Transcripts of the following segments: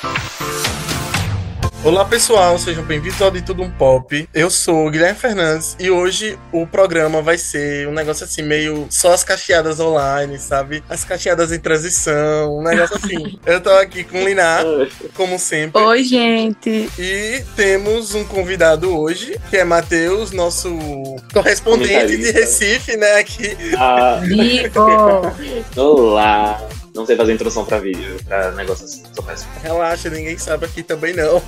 Thank you. Olá pessoal, sejam bem-vindos ao De Tudo Um Pop. Eu sou o Guilherme Fernandes e hoje o programa vai ser um negócio assim, meio só as cacheadas online, sabe? As cacheadas em transição, um negócio assim. Eu tô aqui com o Linar, como sempre. Oi, gente. E temos um convidado hoje, que é Matheus, nosso correspondente de Recife, né? Aqui. Ah. Vivo! Olá! Não sei fazer introdução pra vídeo, pra negócio assim, sou péssimo. Relaxa, ninguém sabe aqui também não.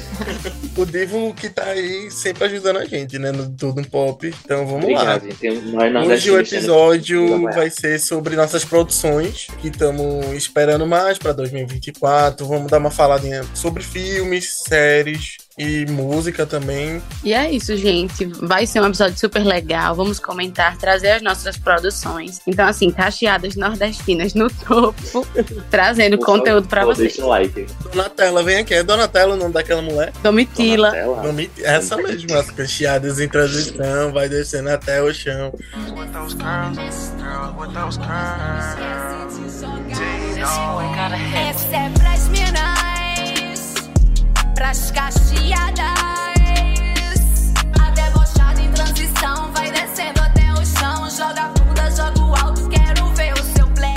o Divo que tá aí sempre ajudando a gente, né? No Tudo um Pop. Então vamos Obrigado, lá. gente. Hoje o episódio Vamos lá. vai ser sobre nossas produções que estamos esperando mais para 2024. Vamos dar uma faladinha sobre filmes, séries e música também. E é isso, gente. Vai ser um episódio super legal. Vamos comentar, trazer as nossas produções. Então, assim, cacheadas nordestinas no topo, trazendo conteúdo pra favor, vocês. Deixa o like. Donatella, vem aqui. É Donatella o nome daquela mulher? Domitila. Donatella. Nome- Essa mesmo, as cacheadas em transição, vai descendo até o chão. with those girl, with those é pras cacheadas. A debochada em transição vai descendo até o chão. Joga bunda, joga o alto, quero ver o seu play.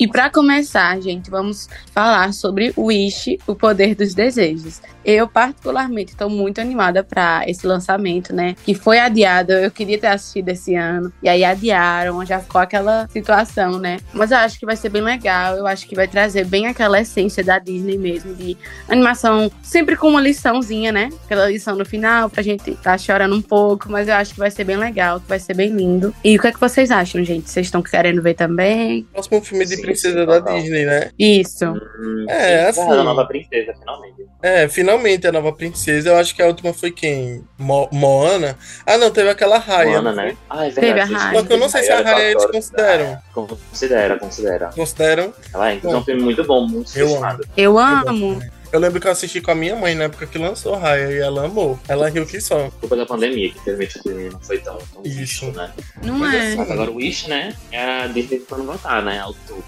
E pra começar, gente, vamos falar sobre o Wish, o poder dos desejos. Eu, particularmente, estou muito animada pra esse lançamento, né? Que foi adiado. Eu queria ter assistido esse ano. E aí adiaram, já ficou aquela situação, né? Mas eu acho que vai ser bem legal. Eu acho que vai trazer bem aquela essência da Disney mesmo, de animação, sempre com uma liçãozinha, né? Aquela lição no final, pra gente tá chorando um pouco. Mas eu acho que vai ser bem legal, que vai ser bem lindo. E o que é que vocês acham, gente? Vocês estão querendo ver também? Próximo filme de princesa da total. Disney, né? Isso. Hum, É, sim. assim- Ah, a nova princesa, finalmente. É, finalmente a nova princesa. Eu acho que a última foi quem? Mo- Moana? Ah, não, teve aquela Raya. Moana, né? Ah, é Teve a verdade. Raya. Só que eu não sei se a Raya Raya eles consideram. Considera, considera. Consideram? Ela é, então, é um filme muito bom, muito Eu estimado. Eu amo. Eu lembro que eu assisti com a minha mãe na época que lançou Raya e ela amou. Ela riu que só. Culpa da pandemia, que infelizmente o filme não foi tão, tão Isso. visto, né? Não Mas é? assim, Mas agora o Wish, né? É a Disney tentando voltar, né? Ao topo.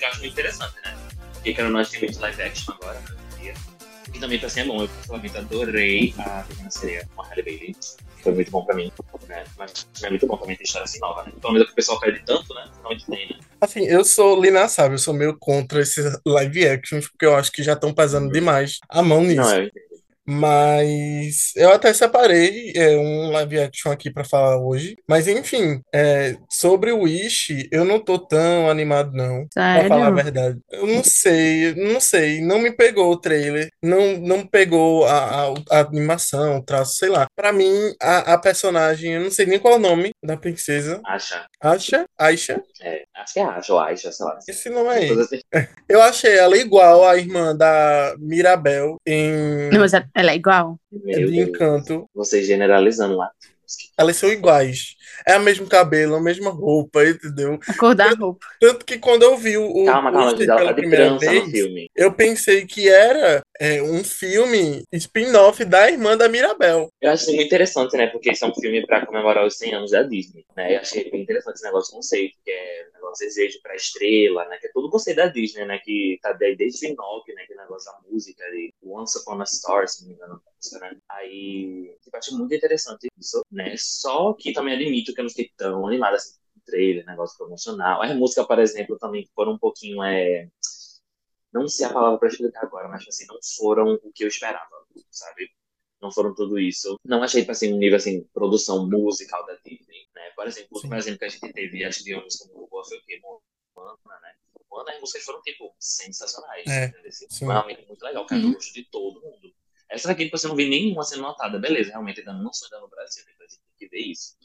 Que eu acho muito interessante, né? Porque quando nós temos live action agora, né? Que também pra ser bom. Eu pessoalmente adorei a Pequena Sereia com a Halle Bailey. Foi muito bom pra mim, né? Mas é muito bom também ter história assim nova, né? Pelo menos é que o pessoal pede tanto, né? Finalmente tem, né? Assim, eu sou, Lina sabe, eu sou meio contra esses live actions, porque eu acho que já estão pesando demais a mão nisso. Não, é. Mas eu até separei é, um live action aqui pra falar hoje. Mas enfim, é, sobre o Wish, eu não tô tão animado, não. Pra falar a Sério? verdade. Eu não sei, não sei. Não me pegou o trailer. Não, não pegou a, a, a animação, o traço, sei lá. Pra mim, a, a personagem, eu não sei nem qual é o nome da princesa. Acha. Aisha? Aisha? É, acho que é Acha ou Aisha, sei lá. Esse nome aí. Todas assim. Eu achei ela igual à irmã da Mirabel em Não, mas ela é igual. Meu de Deus. Encanto. Vocês generalizando lá. Elas são iguais. É o mesmo cabelo, a mesma roupa, entendeu? A cor da roupa. Tanto que quando eu vi o, o Calma, calma, ela pela tá de primeira vez, filme. eu pensei que era é, um filme spin-off da irmã da Mirabel. Eu acho muito interessante, né? Porque esse é um filme pra comemorar os 100 anos da Disney, né? Eu achei bem interessante esse negócio de conceito, que é o negócio desejo pra estrela, né? Que é todo o conceito da Disney, né? Que tá daí desde Pinóquio, né? Que negócio da música de Once Upon a Star, se não me engano, né? Aí, tipo, eu acho muito interessante isso, né? Só que também admito que eu não fiquei tão animada assim com o trailer, negócio promocional. As músicas, por exemplo, também foram um pouquinho, é... Não sei a palavra pra explicar agora, mas assim, não foram o que eu esperava, sabe? não foram tudo isso. Não achei, assim, um nível, assim, produção musical da Disney, né? Por exemplo, Sim. por exemplo, que a gente teve, acho que digamos, como Boa foi o quê? Moana, né? Moana, as músicas foram, tipo, sensacionais, É? Assim, sim. Foi realmente muito legal, cara, Uhum. o gosto de todo mundo. Essa daqui, tipo, você não vê nenhuma sendo notada, beleza, realmente ainda não saiu no Brasil, depois a tem que ver isso.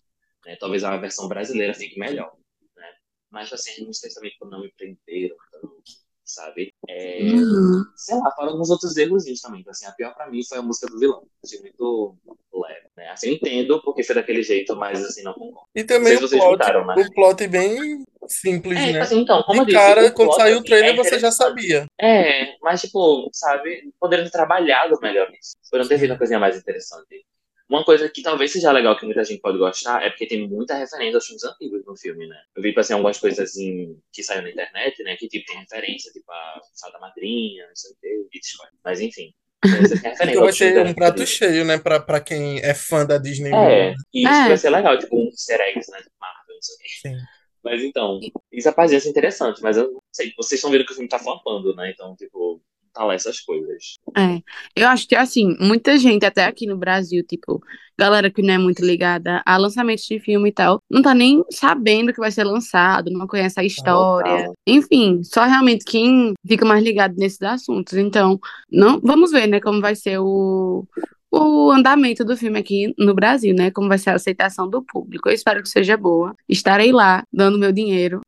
Né? Talvez a versão brasileira fique melhor, né? Mas, assim, as músicas também, tipo, não me prenderam tanto, sabe? É, Uhum. sei lá, fora alguns outros errozinhos também. Então, assim, a pior pra mim foi a música do vilão. Achei muito leve, né? Assim, eu entendo porque foi daquele jeito, mas assim, não concordo. E também Não sei o se vocês plot, notaram, né? o plot bem simples, É, né? assim, então, como eu De disse, cara, o quando plot, saiu o assim, trailer, é você já sabia. É, mas tipo, sabe, poderiam ter trabalhado melhor nisso. Poderiam ter feito uma coisinha mais interessante. Uma coisa que talvez seja legal que muita gente pode gostar é porque tem muita referência aos filmes antigos no filme, né? Eu vi, tipo assim, algumas coisas assim que saíram na internet, né? Que tipo, tem referência, tipo a Sala da Madrinha, não sei o quê, mas enfim. Você tem referência Então vai ser um prato Disney. cheio, né? Pra, pra quem é fã da Disney. É, e isso É. vai ser legal, tipo um easter eggs, né? Marvel, não sei o quê. Sim. Mas então, isso aparece ser interessante, mas eu não sei, vocês estão vendo que o filme tá flopando, né? Então, tipo, lá essas coisas. É, eu acho que assim, muita gente, até aqui no Brasil, tipo, galera que não é muito ligada a lançamentos de filme e tal, não tá nem sabendo que vai ser lançado, não conhece a história. Total. Enfim, só realmente quem fica mais ligado nesses assuntos. Então, não, vamos ver, né, como vai ser o, o andamento do filme aqui no Brasil, né? Como vai ser a aceitação do público. Eu espero que seja boa. Estarei lá dando meu dinheiro.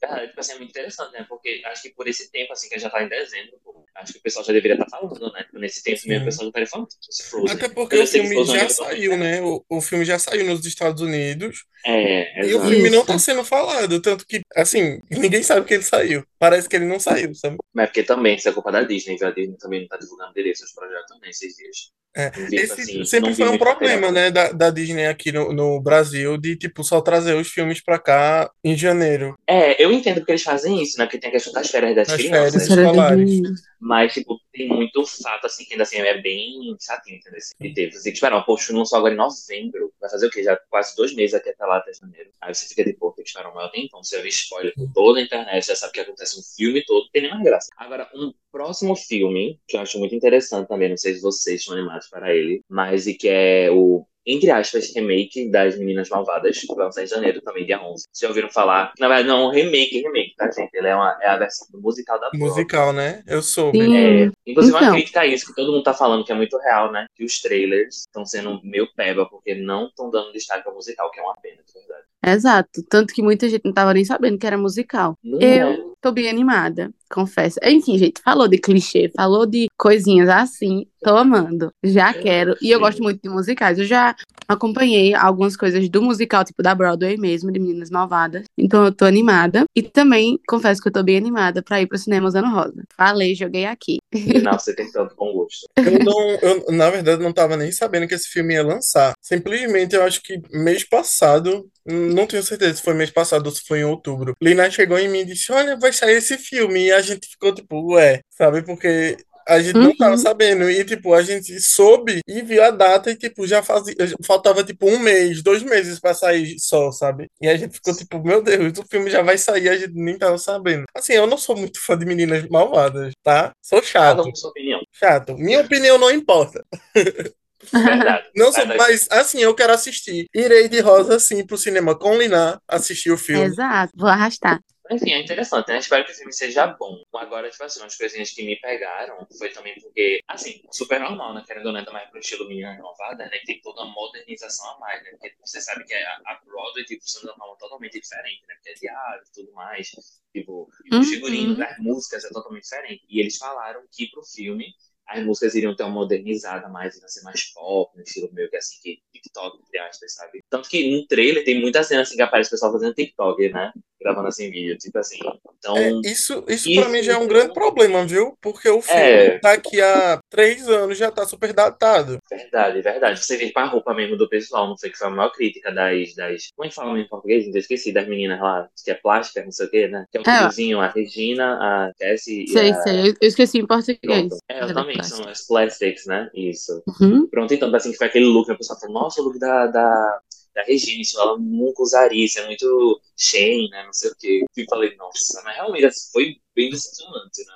Cara, tipo assim, é muito interessante, né? Porque acho que por esse tempo, assim, que já tá em dezembro, pô, acho que o pessoal já deveria estar falando, né? Tipo, Nesse tempo mesmo, o pessoal já estaria falando sobre Frozen. Até porque o filme Frozen já saiu, né? O, o filme já saiu nos Estados Unidos. É, E o filme não tá sendo falado. Tanto que, assim, ninguém sabe que ele saiu. Parece que ele não saiu, sabe? Mas é porque também, isso é culpa da Disney, viu? A Disney também não tá divulgando direito seus projetos também esses dias. É, Esse assim, sempre foi um problema, material. né, da, da Disney aqui no, no Brasil, de, tipo, só trazer os filmes pra cá em janeiro. É, eu entendo porque eles fazem isso, né? Porque tem a questão das férias das Nas crianças. férias escolares. Mas, tipo, tem muito fato, assim, que ainda assim é bem chatinho, entendeu? E teve, você tem que esperar, pô, o filme lançou agora em novembro. Vai fazer o quê? Já quase dois meses até até lá, até janeiro. Aí você fica de, pô, tem que esperar um maior tempão. Você já vê spoiler por toda a internet, já sabe o que acontece no filme todo, não tem mais graça. Agora, um próximo filme, que eu acho muito interessante também, não sei se vocês estão animados para ele, mas e que é o entre aspas, remake das Meninas Malvadas, que vai lançar em janeiro, também dia 11. Vocês já ouviram falar? Na verdade, não, um remake, remake, tá, gente? Ele é, uma, é a versão do musical da Broadway. Musical, né? Eu soube. Sim. É, inclusive, uma Então. crítica a isso, que todo mundo tá falando que é muito real, né? Que os trailers estão sendo meio peba, porque não estão dando destaque ao musical, que é uma pena, de verdade. Exato. Tanto que muita gente não tava nem sabendo que era musical. Não é. Eu tô bem animada, confesso. Enfim, gente, falou de clichê, falou de coisinhas assim, tô amando. Já quero. E eu gosto muito de musicais. Eu já acompanhei algumas coisas do musical, tipo da Broadway mesmo, de Meninas Malvadas. Então eu tô animada. E também confesso que eu tô bem animada pra ir pro cinema usando rosa. Falei, joguei aqui. Não, você tem tanto bom gosto. Eu não, eu, na verdade, não tava nem sabendo que esse filme ia lançar. Simplesmente, eu acho que mês passado, não tenho certeza se foi mês passado ou se foi em outubro. Lina chegou em mim e disse: Olha, vai sair esse filme. E a gente ficou tipo, ué, sabe? Porque a gente não tava Uhum. sabendo. E, tipo, a gente soube e viu a data e, tipo, já fazia. Faltava, tipo, um mês, dois meses pra sair só, sabe? E a gente ficou tipo, meu Deus, o filme já vai sair, a gente nem tava sabendo. Assim, eu não sou muito fã de meninas malvadas, tá? Sou chato. Cada um sua opinião. Chato. Minha opinião não importa. Verdade. Não sou, mas assim, eu quero assistir. Irei de rosa, sim, pro cinema com Liná, assistir o filme. Exato, vou arrastar. Enfim, é interessante, né? Espero que o filme seja bom. Agora, tipo assim, umas coisinhas que me pegaram foi também porque, assim, super normal, né? Querendo ou não, mais pro estilo Menina Renovada, né? Que tem toda uma modernização a mais, né? Porque você sabe que a, a Broadway, tipo, funciona de uma forma totalmente diferente, né? Porque é diário e tudo mais. Tipo, o Uhum. figurino das músicas é totalmente diferente. E eles falaram que pro filme as músicas iriam ter uma modernizada mais, iriam ser mais pop, no estilo meio que assim, que TikTok, entre aspas, sabe? Tanto que no trailer tem muita cena assim que aparece o pessoal fazendo TikTok, né? Gravando assim vídeo, tipo assim. Então, É, isso, isso Isso- pra mim já é um grande problema, viu? Porque o filme É. daqui a três anos já tá super datado. verdade, verdade. Você vê com a roupa mesmo do pessoal, não sei que foi a maior crítica das. das como é que fala em português? Eu esqueci, das meninas lá, que é plástica, não sei o quê, né? Que é o É. triozinho, a Regina, a Jessie e Sei, a. sei. Eu, eu esqueci em português. Pronto. É, exatamente, plástico. são as plastics, né? Isso. Uhum. Pronto, então, assim, que foi aquele look, o pessoal falou, nossa, o look da, da, da Regina, isso ela nunca usaria, isso é muito Shane, né? Não sei o quê. E falei, nossa, mas realmente assim, foi bem decepcionante, né?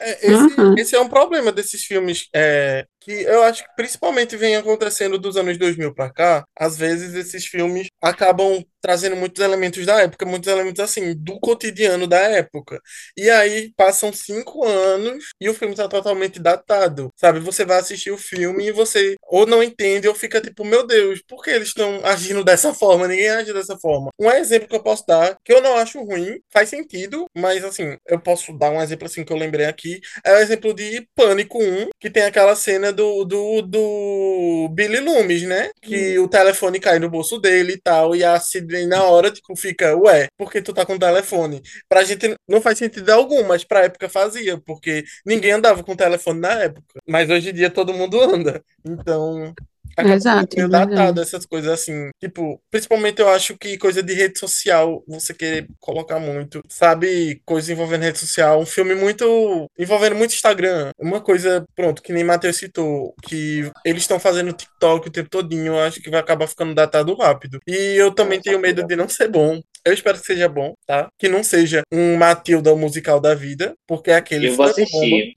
É, esse, Uhum. esse é um problema desses filmes é, que eu acho que principalmente vem acontecendo dos anos 2000 pra cá. Às vezes esses filmes acabam trazendo muitos elementos da época, muitos elementos assim, do cotidiano da época. E aí passam cinco anos e o filme tá totalmente datado, sabe? Você vai assistir o filme e você ou não entende ou fica tipo, meu Deus, por que eles estão agindo dessa forma? Ninguém age dessa forma. Um exemplo que eu posso dar, que eu não acho ruim, faz sentido, mas assim, eu posso dar um exemplo assim que eu lembrei aqui, é o exemplo de Pânico 1, que tem aquela cena do, do, do Billy Loomis, né? Que o telefone cai no bolso dele e tal, e a Sidney na hora, tipo, fica, ué, por que tu tá com o telefone? Pra gente não faz sentido algum, mas pra época fazia, porque ninguém andava com telefone na época. Mas hoje em dia todo mundo anda. Então, acaba Exato, meio datado essas coisas assim. Tipo, principalmente eu acho que coisa de rede social, você querer colocar muito, sabe? Coisa envolvendo rede social, um filme muito. envolvendo muito Instagram. Uma coisa, pronto, que nem Matheus citou, que eles estão fazendo TikTok o tempo todinho, eu acho que vai acabar ficando datado rápido. E eu também tenho medo de não ser bom. Eu espero que seja bom, tá? Que não seja um Matilda musical da vida, porque é aquele Eu vou assistir.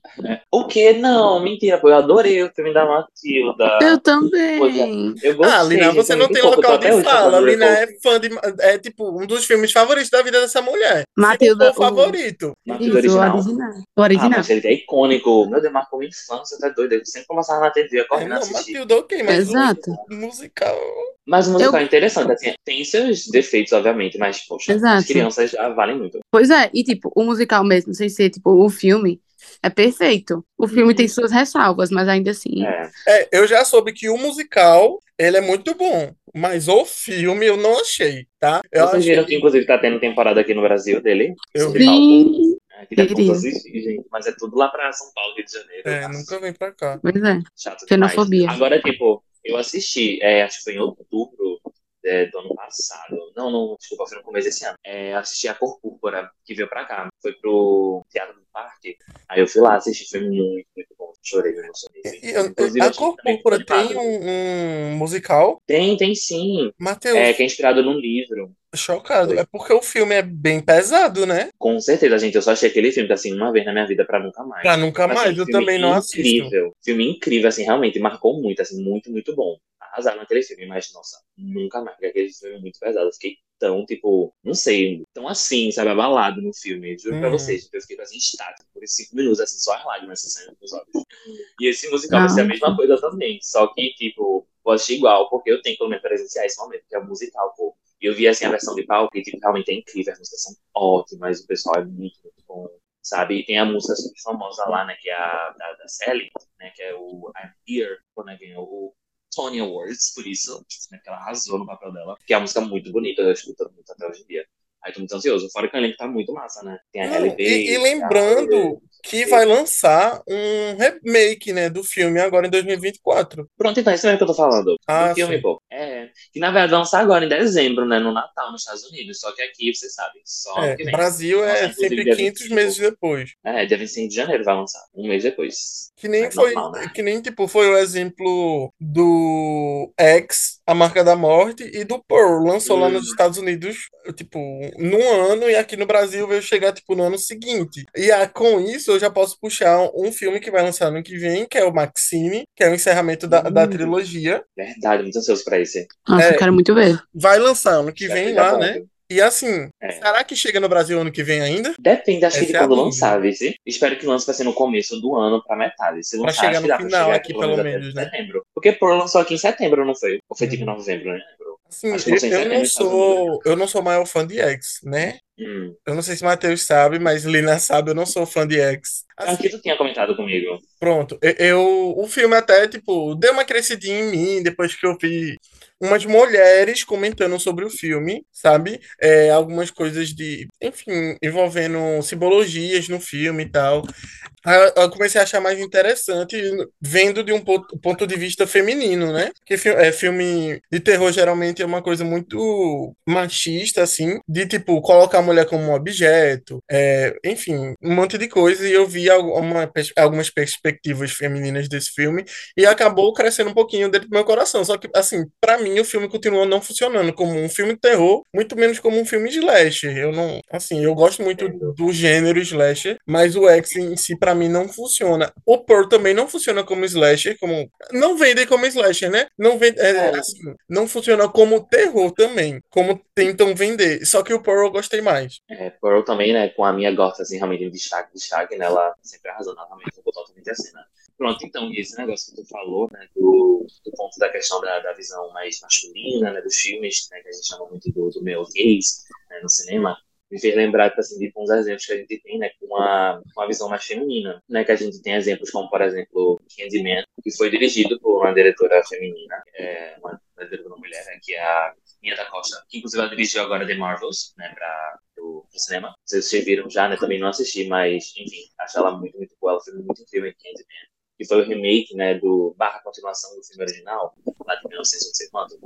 O quê? Não, mentira, pô. Eu adorei o filme da Matilda. Eu também. Eu gostei. Ah, Lina, você não tem. Eu local de fala. Lina é fã de. É tipo um dos filmes favoritos da vida dessa mulher. Matilda, o favorito. Matilda original. original. O Ah, original. mas ele é icônico. Meu Deus, marcou minha infância, tá doido. Eu sempre começava na TV, É, acordando a não, assistir. Matilda, ok, mas Exato. o musical. Mas o musical Eu- é interessante, assim, tem seus defeitos, obviamente, mas, poxa, Exato. as crianças já valem muito. Pois é, e tipo, o musical mesmo, sem ser tipo o filme, é perfeito. O filme tem suas ressalvas, mas ainda assim. É, É, eu já soube que o musical, ele é muito bom. Mas o filme eu não achei, tá? Eu Vocês achei viram que, inclusive, tá tendo temporada aqui no Brasil dele? Eu Musical. Sim, É, deve assistir, gente. Mas é tudo lá pra São Paulo, Rio de Janeiro. É, Nossa, nunca vem pra cá. pois é. Chato demais. Xenofobia. Agora, tipo, eu assisti, é, acho que foi em outubro é, do ano passado. Não, não, desculpa, foi no começo desse ano. É, assisti a Cor Púrpura, que veio pra cá. Foi pro Teatro do Parque. Aí eu fui lá assistir, foi muito, muito bom. Chorei, me emocionei. A Cor Púrpura tem um, um musical? Tem, tem sim. Matheus, É, que é inspirado num livro. chocado. Foi. É porque o filme é bem pesado, né? Com certeza, gente, eu só achei aquele filme, assim, uma vez na minha vida pra nunca mais. Pra nunca Mas, mais, assim, eu também não assisto. incrível. Filme incrível, assim, realmente marcou muito, assim, muito, muito bom. Arrasaram naquele filme, mas, nossa, nunca mais, porque aquele filme é muito pesado. Eu fiquei tão, tipo, não sei, tão assim, sabe, abalado no filme. Juro pra Uhum. vocês, eu fiquei assim, estático por cinco minutos, assim, só as lágrimas saindo dos olhos. E esse musical vai ser a Não. mesma coisa também, só que, tipo, vou assistir igual, porque eu tenho que pelo menos presenciar esse momento, que é o musical, pô. E eu vi, assim, a versão de palco, e, tipo, realmente é incrível, as músicas são ótimas, o pessoal é muito, muito bom sabe? E tem a música super famosa lá, né, que é a da, da Sally, né, que é o I'm Here, né, ganhou o Tony Awards, por isso, né, que ela arrasou no papel dela, que é uma música muito bonita, eu escuto muito até hoje em dia. Aí tô muito ansioso, fora que o elenco tá muito massa, né? Tem a Halle e- Berry, e lembrando tem a- Que vai lançar um remake, né, do filme agora em 2024. Pronto, então, isso mesmo que eu tô falando. Ah, do filme, sim. pô. É, que na verdade vai lançar agora em dezembro, né, no Natal, nos Estados Unidos, só que aqui, vocês sabem, só É. Brasil Nossa, é inclusive, sempre dia 500 25. meses depois. É, dia 25 de janeiro vai lançar, um mês depois. Que nem Mas foi, normal, né? que nem tipo foi o exemplo do X, A Marca da Morte, e do Pearl, lançou lá Hum. nos Estados Unidos, tipo, num ano, e aqui no Brasil veio chegar, tipo, no ano seguinte. E ah, com isso eu já posso puxar um filme que vai lançar no ano que vem, que é o Maxine, que é o encerramento da, da Hum. trilogia. Verdade, muito ansioso pra esse. Nossa, É. eu quero muito ver. Vai lançar ano que Já vem lá, né? E assim, É. será que chega no Brasil ano que vem ainda? Depende, acho que de Essa é quando lançar, vice. Espero que lance vai ser no começo do ano pra metade. Se Pra lançar, chegar acho que no pra final chegar aqui, pelo menos, né? setembro. Porque Pearl lançou aqui em setembro, não foi? Ou foi tipo em Uhum. novembro, né? Assim, eu, não sou, eu não sou maior fã de X, né? Hum. Eu não sei se Matheus sabe, mas Lina sabe, eu não sou fã de X. Assim, que tu tinha comentado comigo. pronto, eu, eu- o filme até, tipo, deu uma crescidinha em mim depois que eu vi umas mulheres comentando sobre o filme, sabe? É, algumas coisas de, enfim, envolvendo simbologias no filme e tal. Eu- comecei a achar mais interessante vendo de um ponto, ponto de vista feminino, né? Fi- é, filme de terror geralmente é uma coisa muito machista, assim, de tipo, colocar a mulher como um objeto, é, enfim, um monte de coisa. E eu vi alguma algumas perspectivas femininas desse filme e acabou crescendo um pouquinho dentro do meu coração. Só que, assim, pra mim o filme continua não funcionando como um filme de terror, muito menos como um filme de slasher. Eu não, assim, eu gosto muito do gênero slasher, mas o X em si pra mim não funciona. O Pearl também não funciona como slasher, como não vendem como slasher, né? Não vende, é, É. assim, não funciona como terror também, como tentam vender. Só que o Pearl eu gostei mais. É, Pearl também, né? Com a minha gosta, assim, realmente em destaque, destaque, né? Ela sempre arrasou novamente, vou totalmente assim, né? Pronto, então, e esse negócio que tu falou, né, do, do ponto da questão da, da visão mais masculina, né, dos filmes, né, que a gente chama muito do, do male gaze, né, no cinema, me fez lembrar, assim, de uns exemplos que a gente tem, né, com uma, uma visão mais feminina, né, que a gente tem exemplos como, por exemplo, Candyman, que foi dirigido por uma diretora feminina, é, uma, uma diretora mulher, né, que é a Mia da Costa, que inclusive ela dirigiu agora The Marvels, né, pro, pro cinema. Vocês viram já, né, também não assisti, mas, enfim, acho ela muito, muito boa, ela foi muito incrível em Candyman. Que foi o remake, né, do barra continuação do filme original, lá de 1900, não sei quanto.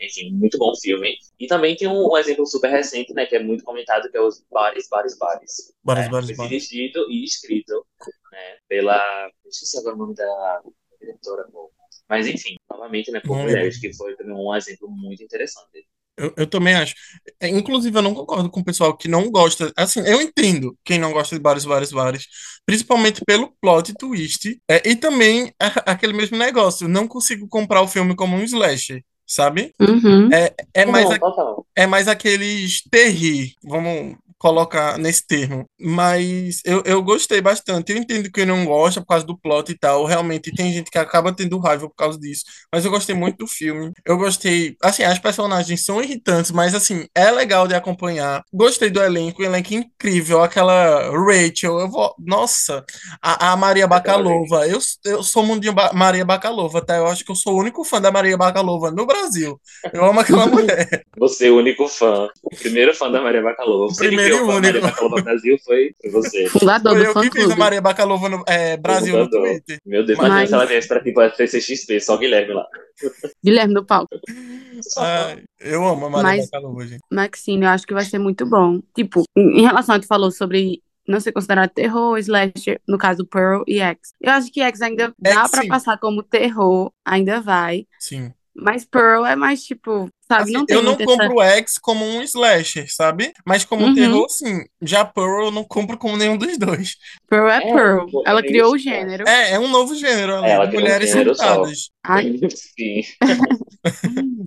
Enfim, muito bom filme. E também tem um, um exemplo super recente, né, que é muito comentado, que é os Bares, Bares, Bares. Bares, né? Bares, Foi Bares. dirigido e escrito, né, pela... Se agora o nome da diretora, pô. Mas enfim, novamente, né, por mulheres, que foi também um exemplo muito interessante. Eu, eu também acho. É, inclusive, eu não concordo com o pessoal que não gosta. Assim, eu entendo quem não gosta de vários, vários, vários. Principalmente pelo plot twist. É, e também a- aquele mesmo negócio. Não consigo comprar o filme como um slasher, sabe? Uhum. É, é mais Não, a- é mais aqueles terri, vamos colocar nesse termo. Mas eu, eu gostei bastante. Eu entendo que não gosta por causa do plot e tal. Realmente tem gente que acaba tendo raiva por causa disso. Mas eu gostei muito do filme. Eu gostei. Assim, as personagens são irritantes, mas assim, é legal de acompanhar. Gostei do elenco, o elenco é incrível. Aquela Rachel, eu vou. Nossa, a, a Maria Bakalova. Eu, eu sou mundinho Ba- Maria Bakalova, tá? Eu acho que eu sou o único fã da Maria Bakalova no Brasil. Eu amo aquela mulher. Você, é o único fã, o primeiro fã da Maria Bakalova. Você primeiro e a único. Maria Bakalova Brasil foi, você. Fundador Foi do eu fã que fiz a. Maria Bakalova no é, Brasil no. Twitter. Meu Deus, imagina Mas- se ela viesse pra tipo a CCXP, só o Guilherme lá. Guilherme do palco. Ai, eu amo a Maria Mas- Bakalova, gente. Maxine, eu acho que vai ser muito bom. Tipo, em relação a que tu falou sobre não ser considerado terror, slasher, no caso Pearl e X. Eu acho que X ainda dá X, pra sim. passar como terror, ainda vai. Sim. Mas Pearl é mais tipo, sabe? Assim, não tem eu não compro o X como um slasher, sabe? Mas como um Uhum. terror, sim. Já Pearl eu não compro como nenhum dos dois. essa... Pearl é, É, Pearl. tipo, Ela criou o gênero. É, é um novo gênero ela de criou um mulheres gênero. Ai, Sim,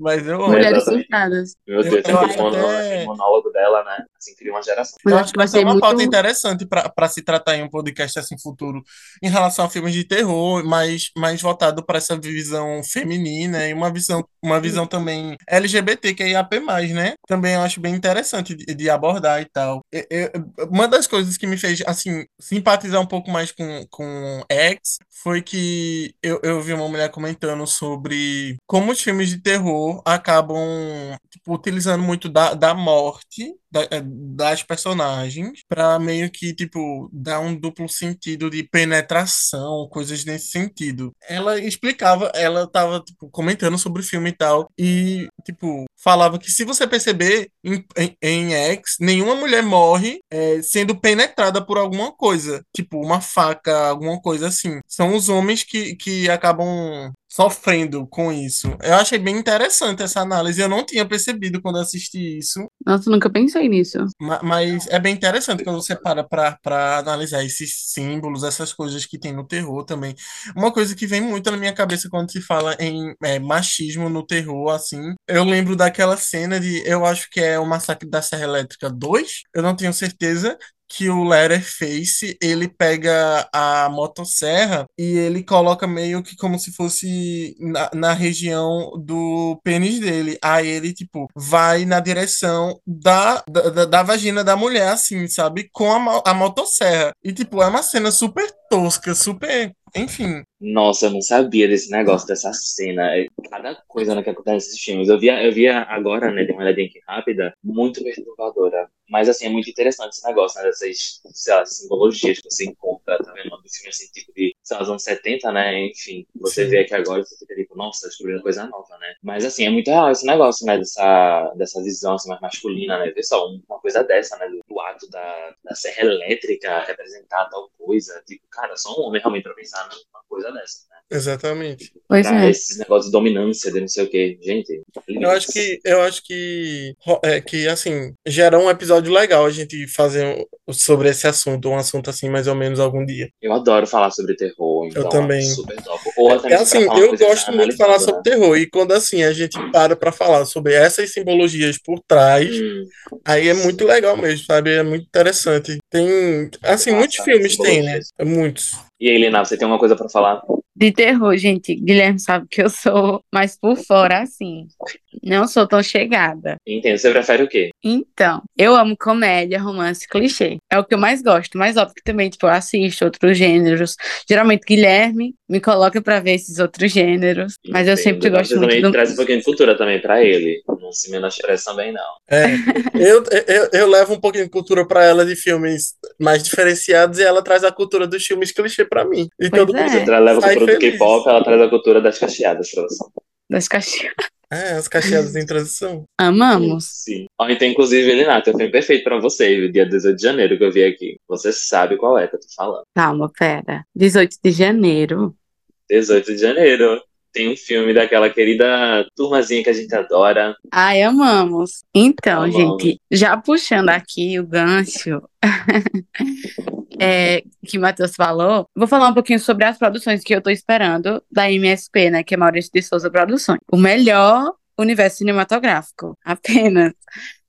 Mas eu mulheres surtadas. meu Deus, Eu aquele até- monólogo dela, né? Assim, cria uma geração. Mas Eu acho que vai ser uma muito. pauta interessante para se tratar em um podcast assim futuro em relação a filmes de terror, mais, mais voltado para essa visão feminina e uma visão, uma visão também LGBT, que é IAP+, né? Também eu acho bem interessante de, de abordar e tal. Eu- eu- uma das coisas que me fez, assim, simpatizar um pouco mais com, com X foi que eu, eu vi uma mulher comentando sobre como os filmes de terror acabam, tipo, utilizando muito da, da morte da- eh, das personagens pra meio que, tipo, dar um duplo sentido de penetração, coisas nesse sentido. Ela explicava, ela tava, tipo, comentando sobre o filme e tal, e, tipo, falava que se você perceber em, em, em X, nenhuma mulher morre eh, sendo penetrada por alguma coisa, tipo, uma faca, alguma coisa assim. São os homens que, que acabam sofrendo com isso. Eu achei bem interessante essa análise. Eu não tinha percebido quando assisti isso, Nossa, nunca pensei nisso. Ma- Mas é bem interessante quando você para pra, pra analisar esses símbolos, essas coisas que tem no terror também. Uma coisa que vem muito na minha cabeça quando se fala em é, machismo no terror, assim, eu lembro daquela cena de, eu acho que é o Massacre da Serra Elétrica 2, eu não tenho certeza, que o Leatherface, ele pega a motosserra e ele coloca meio que como se fosse na, na região do pênis dele. Aí ele, tipo, vai na direção da, da, da- vagina da mulher, assim, sabe? Com a, a motosserra. E, tipo, é uma cena super tosca, super. Enfim. Nossa, eu não sabia desse negócio, dessa cena. É Cada coisa né, que acontece nesses filmes. Eu via, eu via agora, né, de uma olhadinha aqui rápida, muito perturbadora. Mas, assim, é muito interessante esse negócio, né, dessas, sei lá, simbologias que você encontra, tá vendo? Do filme, assim, tipo de, sei lá, dos anos 70, né, enfim. Você Sim. vê aqui agora e você fica tipo, nossa, tá descobrindo coisa nova, né? Mas, assim, é muito real esse negócio, né, dessa, dessa visão, assim, mais masculina, né? Vê só, uma coisa dessa, né, do, do ato da, da serra elétrica representar tal coisa. Tipo, cara, só um homem realmente pra pensar numa coisa dessa, né? Exatamente. Pois Pra é. esses negócios de dominância, de não sei o que. Gente, Eu acho que, eu acho que, é, que, assim, gera um episódio legal a gente fazer um- sobre esse assunto, um assunto assim, mais ou menos, algum dia. Eu adoro falar sobre terror, então também. é super top. Ou até É assim, uma eu gosto muito de falar sobre terror, e quando assim a gente para pra falar sobre essas simbologias por trás, né? Hum, aí é muito legal mesmo, sabe? É muito interessante. Tem, assim, Massa, muitos filmes tem, né? Muitos. E aí, Lina, você tem alguma coisa pra falar? De terror, gente, Guilherme sabe que eu sou mais por fora, assim. Não sou tão chegada. Entendo. Você prefere o quê? Então, eu amo comédia, romance, clichê. É o que eu mais gosto. Mas óbvio que também, tipo, eu assisto outros gêneros. Geralmente, Guilherme me coloca pra ver esses outros gêneros. Mas eu Entendo. sempre gosto Você muito também do... traz um pouquinho de cultura também pra ele. Não se menospreze também, não. É, eu, eu, eu levo um pouquinho de cultura pra ela de filmes mais diferenciados e ela traz a cultura dos filmes clichê pra mim. E Pois todo é. mundo tra- leva a cultura do feliz. K-pop, ela traz a cultura das cacheadas pra você. das caixinhas. É, as cacheadas em transição. Amamos. Sim. Ó, então, inclusive, Elinato, eu filme perfeito pra você, dia 18 de janeiro que eu vi aqui. Você sabe qual é que eu tô falando. Calma, pera. 18 de janeiro. 18 de janeiro. Tem um filme daquela querida turmazinha que a gente adora. Ai, amamos. Então, Amamos. gente, já puxando aqui o gancho é, que o Matheus falou, vou falar um pouquinho sobre as produções que eu tô esperando da MSP, né? Que é Maurício de Souza Produções. O melhor universo cinematográfico, apenas.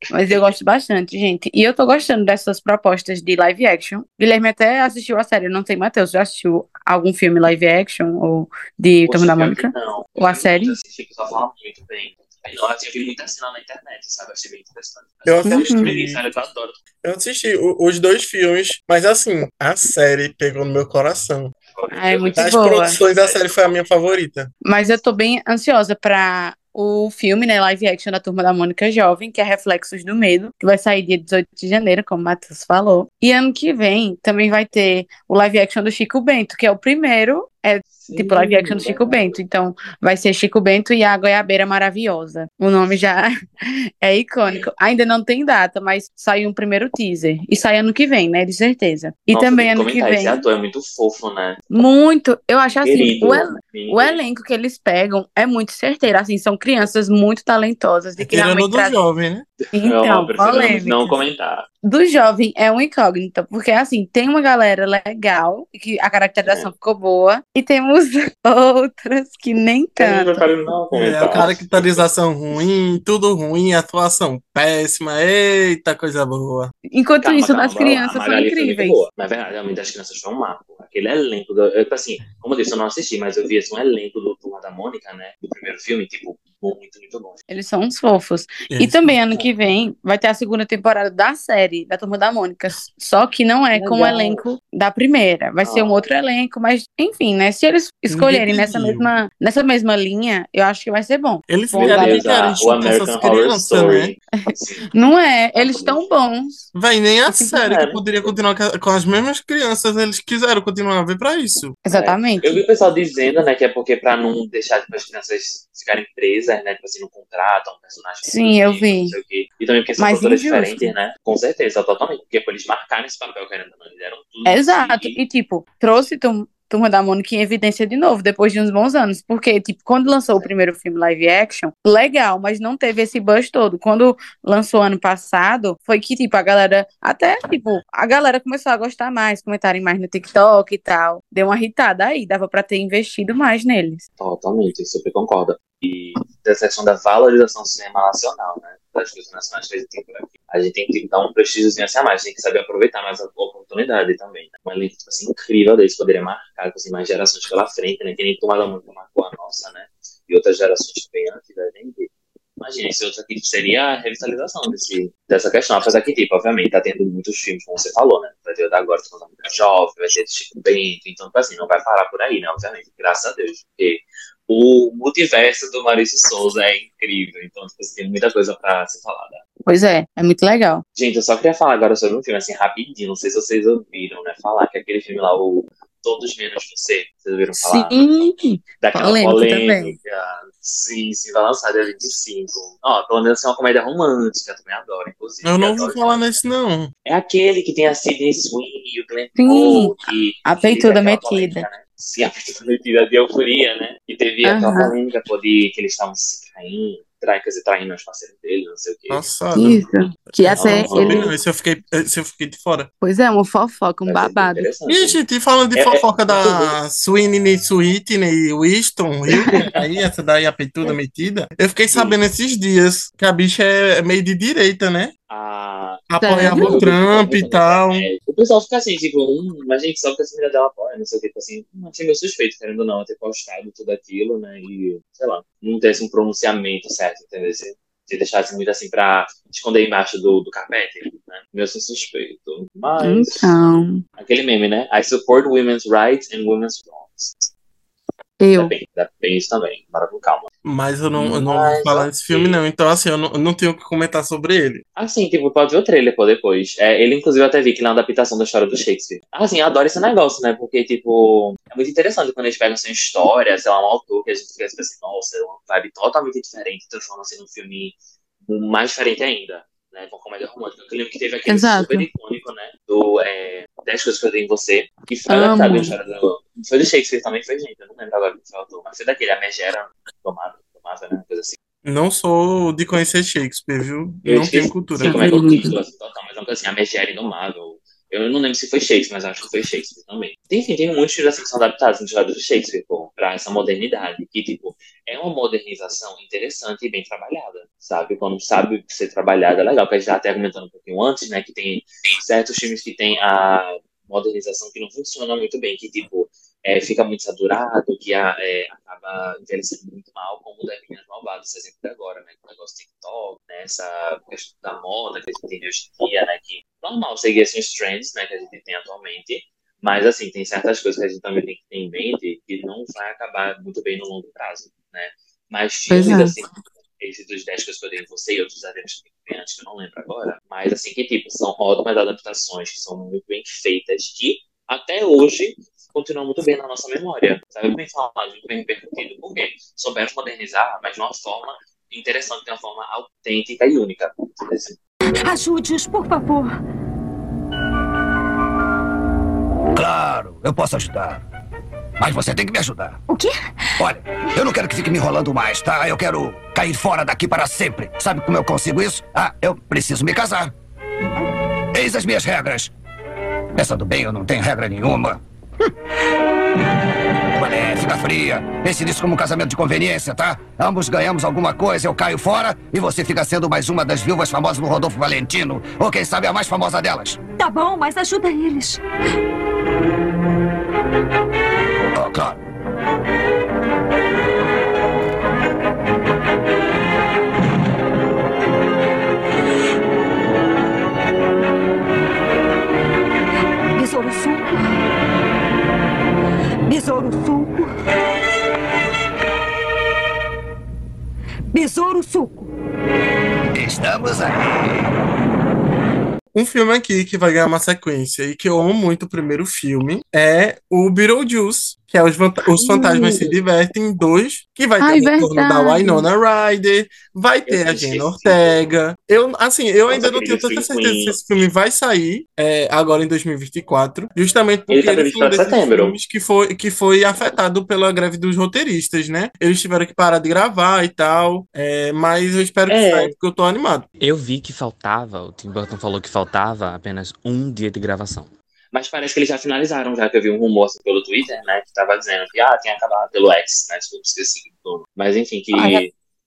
Mas eu gosto bastante, gente. E eu tô gostando dessas propostas de live action. Guilherme até assistiu a série, não sei, Matheus, já assistiu algum filme live action ou de Turma da Mônica? Não. Ou a série? Eu assisti que só fala muito bem. Eu eu vi muita cena na internet, sabe? Eu achei bem interessante. Eu Assisti eu adoro. Eu assisti os dois filmes, mas assim, a série pegou no meu coração. É muito Das boa. produções, a série foi a minha favorita. Mas eu tô bem ansiosa pra o filme, né, live action da Turma da Mônica Jovem, que é Reflexos do Medo, que vai sair dia 18 de janeiro, como o Matheus falou. E ano que vem também vai ter o live action do Chico Bento, que é o primeiro, é tipo live action do Chico Bento. Então vai ser Chico Bento e a Goiabeira Maravilhosa. O nome já é icônico. Ainda não tem data, mas saiu um primeiro teaser. E sai ano que vem, né, de certeza. E Nossa, também ano que vem. Esse ator é muito fofo, né? Muito. Eu acho assim, Querido. o, el- o elenco que eles pegam é muito certeiro, assim, são crianças muito talentosas e que Tirando realmente do trazem... jovem, né? Então, eu não- comentar. Do jovem é um incógnito, porque assim, tem uma galera legal, que a caracterização ficou boa, e temos outras que nem tanto. É, a caracterização ruim, tudo ruim, atuação péssima, eita, coisa boa. Enquanto Calma, isso, calma, das calma. crianças A são incríveis. Na verdade, realmente das crianças foi um marco. Aquele elenco, do, eu, tipo assim, como eu disse, eu não assisti, mas eu vi assim, um elenco do Turma da Mônica, né? Do primeiro filme, tipo, muito, muito bom. Eles são uns fofos. E Isso. também, ano que vem, vai ter a segunda temporada da série da Turma da Mônica. Só que não é com o Legal. elenco da primeira. Vai ser um Ah. outro elenco, mas, enfim, né? Se eles escolherem nessa mesma, nessa mesma linha, eu acho que vai ser bom. Eles Bom, vieram e chutar essas crianças, Story. né? Não é? Eles estão bons. Véi, nem a Assim, série é. que poderia continuar com com as mesmas crianças, eles quiseram continuar a ver pra isso. Exatamente. Eu vi o pessoal dizendo, né, que é porque pra não deixar tipo, as crianças ficarem presas, né, tipo assim, não contratam um personagem. Sim, eu vi. não sei o quê. E também porque são Mas culturas diferentes, né? Com certeza, totalmente. Porque pô, eles marcaram esse papel, querendo ou não, eles deram tudo. Exato. E- tipo, trouxe Tum- Turma da Mônica em evidência de novo, depois de uns bons anos. Porque, tipo, quando lançou o primeiro filme live action, legal, mas não teve esse buzz todo. Quando lançou ano passado, foi que, tipo, a galera, até, tipo, a galera começou a gostar mais, comentarem mais no TikTok e tal. Deu uma irritada aí, dava pra ter investido mais neles. Totalmente, super concordo. E dessa questão da valorização do cinema nacional, né? Das coisas a gente tem. A gente tem que dar um prestígiozinho assim a mais, tem que saber aproveitar mais a oportunidade também. Né? Um elenco, tipo assim, incrível deles poderia marcar, tipo assim, mais gerações pela frente, né? Que nem Tomada Muito marcou a nossa, né? E outras gerações que vêm antes da gente. Imagina, esse outro aqui seria a revitalização desse, dessa questão. Apesar que, tipo, obviamente, tá tendo muitos filmes, como você falou, né? Vai ter o da agora, Tomada Muito Jovem, vai ter o Chico Bento, então, tipo assim, não vai parar por aí, né? Obviamente, graças a Deus. Porque o multiverso do Maurício Souza é incrível. Então, tipo, assim, tem muita coisa pra ser falada. Pois é, é muito legal. Gente, eu só queria falar agora sobre um filme, assim, rapidinho. Não sei se vocês ouviram, né? Falar que é aquele filme lá, o Todos Menos Você. Vocês ouviram falar? Sim, Daquela polêmica. Sim, sim, vai lançar dia 25. Ó, pelo menos é uma comédia romântica, eu também adoro, inclusive. Eu não vou falar nesse, não. É aquele que tem a Sidney Sweeney e o Glenn que a peituda aquela metida. né? Sim, a peituda metida de euforia, né? E teve aquela Aham. polêmica de que eles estavam se traindo, trai, quer dizer, traindo os parceiros dele, não sei o quê. Passado. Isso. Que até Não, ele. Esse eu, fiquei, esse eu fiquei de fora. Pois é, uma fofoca, um Vai ser babado. interessante. E, gente, falando de É, é, fofoca da tudo. Sweeney Sweetney Winston Hill, aí, essa daí, a peituda metida, eu fiquei sabendo esses dias que a bicha é meio de direita, né? A. Apoiava o Trump e tal. É, o pessoal fica assim, tipo, hum, mas gente, só porque essa menina dela apoia, não sei o que, tipo assim, hum, achei meio suspeito, querendo ou não, ter postado tudo aquilo, né? E, sei lá, não ter assim, um pronunciamento certo, entendeu? Se, se deixasse muito assim pra esconder embaixo do, do carpete, né? Meio assim suspeito. Mas. Então, Aquele meme, né? I support women's rights and women's wrongs. Eu. Dá bem, dá bem isso também, bora com calma. Mas eu não, eu não Mas, vou falar desse filme, não. Então, assim, eu não, eu não tenho o que comentar sobre ele. Assim, tipo, pode ver o trailer, pô, depois. É, ele, inclusive, eu até vi que ele é uma adaptação da história do Shakespeare. Assim, eu adoro esse negócio, né? Porque, tipo, é muito interessante quando eles pegam assim, história, sei lá, um autor que a gente fica assim, nossa, é uma vibe totalmente diferente, transforma assim num filme mais diferente ainda, né? Com comédia romântica. Eu lembro que teve aquele Exato. super icônico, né? Do é, 10 Coisas que eu dei em você, que foi Amo. adaptado da história do. Foi do Shakespeare também, foi, gente. Eu não lembro agora quem foi o autor, mas foi daquele, a Megera tomada, tomada, né? Uma coisa assim. Não sou de conhecer Shakespeare, viu? Eu não esqueci tenho cultura. Sim, como é que é o Sim. título, assim, total, mas é uma coisa assim, a Megera Indomável. Eu não lembro se foi Shakespeare, mas acho que foi Shakespeare também. Enfim, tem muitos filmes assim que são adaptados no história do Shakespeare, pô, pra essa modernidade, que, tipo, é uma modernização interessante e bem trabalhada, sabe? Quando sabe ser trabalhada, é legal, que a gente já até argumentando um pouquinho antes, né, que tem certos filmes que tem a modernização que não funciona muito bem, que, tipo, é, fica muito saturado, que a- é, acaba envelhecendo muito mal, como o das Meninas Malvadas, esse exemplo de agora, né? Com o negócio TikTok, né? Essa questão da moda que a gente tem hoje em dia, né? Que normal seguir assim, os trends, né? Que a gente tem atualmente, mas, assim, tem certas coisas que a gente também tem que ter em mente que não vai acabar muito bem no longo prazo, né? Mas filmes, é. assim, esse dos 10 que eu escolhi em você e outros eventos que antes, que eu não lembro agora, mas, assim, que, tipo, são ótimas adaptações, que são muito bem feitas, que até hoje continuam muito bem na nossa memória, sabe? Bem falado, muito bem repercutido, porque souberam modernizar, mas de uma forma interessante, de uma forma autêntica e única. Ajude-os, por favor. Claro, eu posso ajudar. Mas você tem que me ajudar. O quê? Olha, eu não quero que fique me enrolando mais, tá? Eu quero cair fora daqui para sempre. Sabe como eu consigo isso? Ah, eu preciso me casar. Eis as minhas regras. Pensando bem, eu não tenho regra nenhuma. Hum. Olha, fica fria. Pense nisso como um casamento de conveniência, tá? Ambos ganhamos alguma coisa, eu caio fora e você fica sendo mais uma das viúvas famosas do Rodolfo Valentino. Ou quem sabe a mais famosa delas. Tá bom, mas ajuda eles. Claro. Besouro suco. Besouro suco. Besouro suco. Estamos aí. Um filme aqui que vai ganhar uma sequência e que eu amo muito o primeiro filme é o Beetlejuice, que é Os, Os Fantasmas Se Divertem 2, que vai ter Ai, o retorno da. Winona Ryder, vai ter a esse Ortega. Eu, assim, eu Nossa, ainda não tenho tanta certeza se esse filme vai sair é, agora em 2024, justamente porque Ele tá ele foi um desses setembro. filmes que foi, que foi afetado pela greve dos roteiristas, né? Eles tiveram que parar de gravar e tal, é, mas eu espero que É. saia, porque eu tô animado. Eu vi que faltava, o Tim Burton falou que faltava apenas um dia de gravação. Mas parece que eles já finalizaram, já que eu vi um rumor assim, pelo Twitter, né? Que tava dizendo que ah, tinha acabado pelo X, né? Desculpa, esqueci. do. Mas enfim, que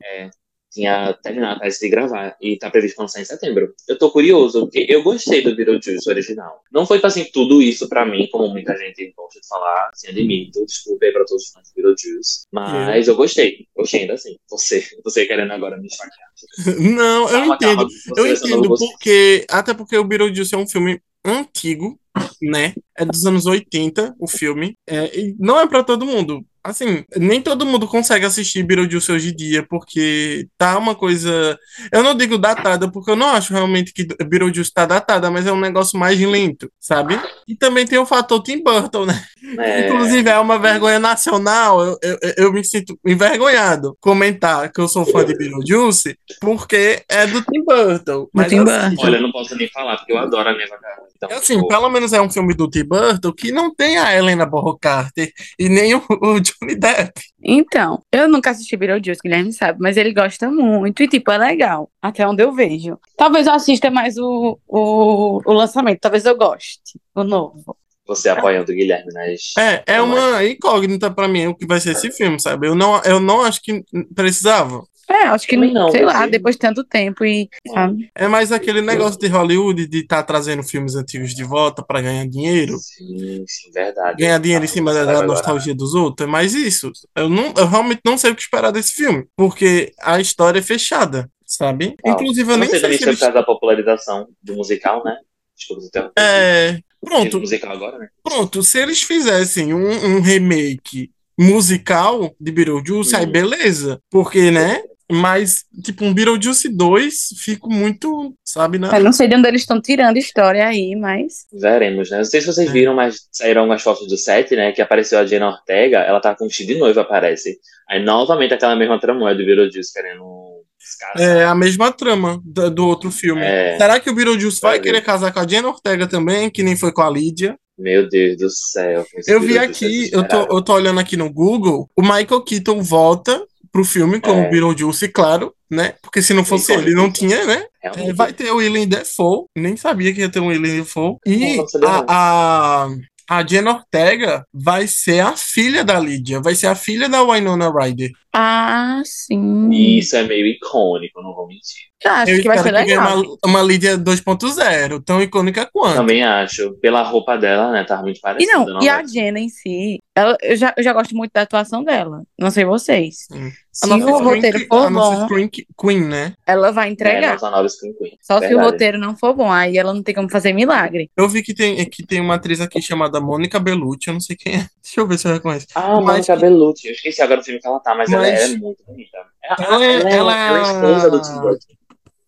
é, tinha terminado parece, de gravar e tá previsto lançar em setembro. Eu tô curioso, porque eu gostei do Beetlejuice original. Não foi assim tudo isso pra mim, como muita gente gosta de falar, assim, admito. Desculpa aí pra todos os fãs do Beetlejuice. Mas eu gostei, gostei ainda assim. Você, você querendo agora me esfaquear. Não, eu Calma, entendo. calma, Eu entendo porque, até porque o Beetlejuice é um filme antigo, né? É dos anos 80, o filme. É, e não é pra todo mundo. Assim, nem todo mundo consegue assistir Beetlejuice hoje em dia, porque tá uma coisa. Eu não digo datada, porque eu não acho realmente que Beetlejuice tá datada, mas é um negócio mais lento, sabe? E também tem o fator Tim Burton, né? É, Inclusive, é uma vergonha nacional. Eu, eu, eu me sinto envergonhado comentar que eu sou fã de Beetlejuice porque é do Tim Burton. Mas, Tim assim, Burton. Olha, eu não posso nem falar, porque eu adoro a Neva Cara. Então, Assim, tipo, pelo menos é um filme do Tim Burton que não tem a Helena Bonham Carter e nem o, o Johnny Depp. Então, eu nunca assisti Beetlejuice, Guilherme sabe, mas ele gosta muito e, tipo, é legal, até onde eu vejo. Talvez eu assista mais o, o, o lançamento, talvez eu goste, o novo. você apoiando o Guilherme nas. É, é uma incógnita pra mim o que vai ser esse filme, sabe? Eu não, eu não acho que precisava, É, acho que, não, sei lá, depois de tanto tempo e, sabe? É mais aquele negócio de Hollywood de estar trazendo filmes antigos de volta pra ganhar dinheiro. Sim, sim, verdade. Ganhar dinheiro em cima da, da nostalgia dos outros. É mais isso. Eu, não, eu realmente não sei o que esperar desse filme. Porque a história é fechada, sabe? Uau. Inclusive, eu não nem sei sei também se se é eles... da popularização do musical, né? Desculpa, tem É. Pronto, musical agora, né? pronto. Se eles fizessem um, um remake musical de Beetlejuice, aí Uhum. beleza. Porque, né? Mas, tipo, um Beetlejuice 2, fico muito, sabe, né? Eu não sei de onde eles estão tirando história aí, mas. Veremos, né? Não sei se vocês É. viram, mas saíram algumas fotos do set, né? Que apareceu a Jenna Ortega, ela tá com um vestido de noiva, aparece. Aí, novamente, aquela mesma tramóia do Beetlejuice querendo descasar. É a mesma trama do, do outro filme. É. Será que o Beetlejuice vai Vai ver. querer casar com a Jenna Ortega também, que nem foi com a Lídia? Meu Deus do céu. Eu vi Beetlejuice é aqui, eu tô, eu tô olhando aqui no Google, o Michael Keaton volta pro filme como É. Beetlejuice, claro, né? Porque se não fosse ele, não tinha, né? Realmente. É, vai ter o William Defoe, nem sabia que ia ter um William Defoe. E a, a, a Jenna Ortega vai ser a filha da Lídia, vai ser a filha da Winona Ryder. Ah, sim. Isso é meio icônico, não vou mentir. Acho Eu que vai ser legal. uma, uma Lídia 2.0, tão icônica quanto. Também acho. Pela roupa dela, né? Tá muito E parecida. não, e a vai? Jenna em si, ela, eu, já, eu já gosto muito da atuação dela. Não sei vocês. Sim. Se o roteiro Que- for a nossa bom, Queen, né? ela vai É, entregar. nossa nova Scream Queen. Só se o Verdade. roteiro não for bom, aí ela não tem como fazer milagre. Eu vi que tem, que tem uma atriz aqui chamada Mônica Bellucci, eu não sei quem é. Deixa eu ver se eu reconheço. Ah, Mônica que- Bellucci. Eu esqueci agora do filme que ela tá, mas, ela Mas- é muito bonita. Ela, Ela é- ela é, ela é ela é esposa do Tim Burton.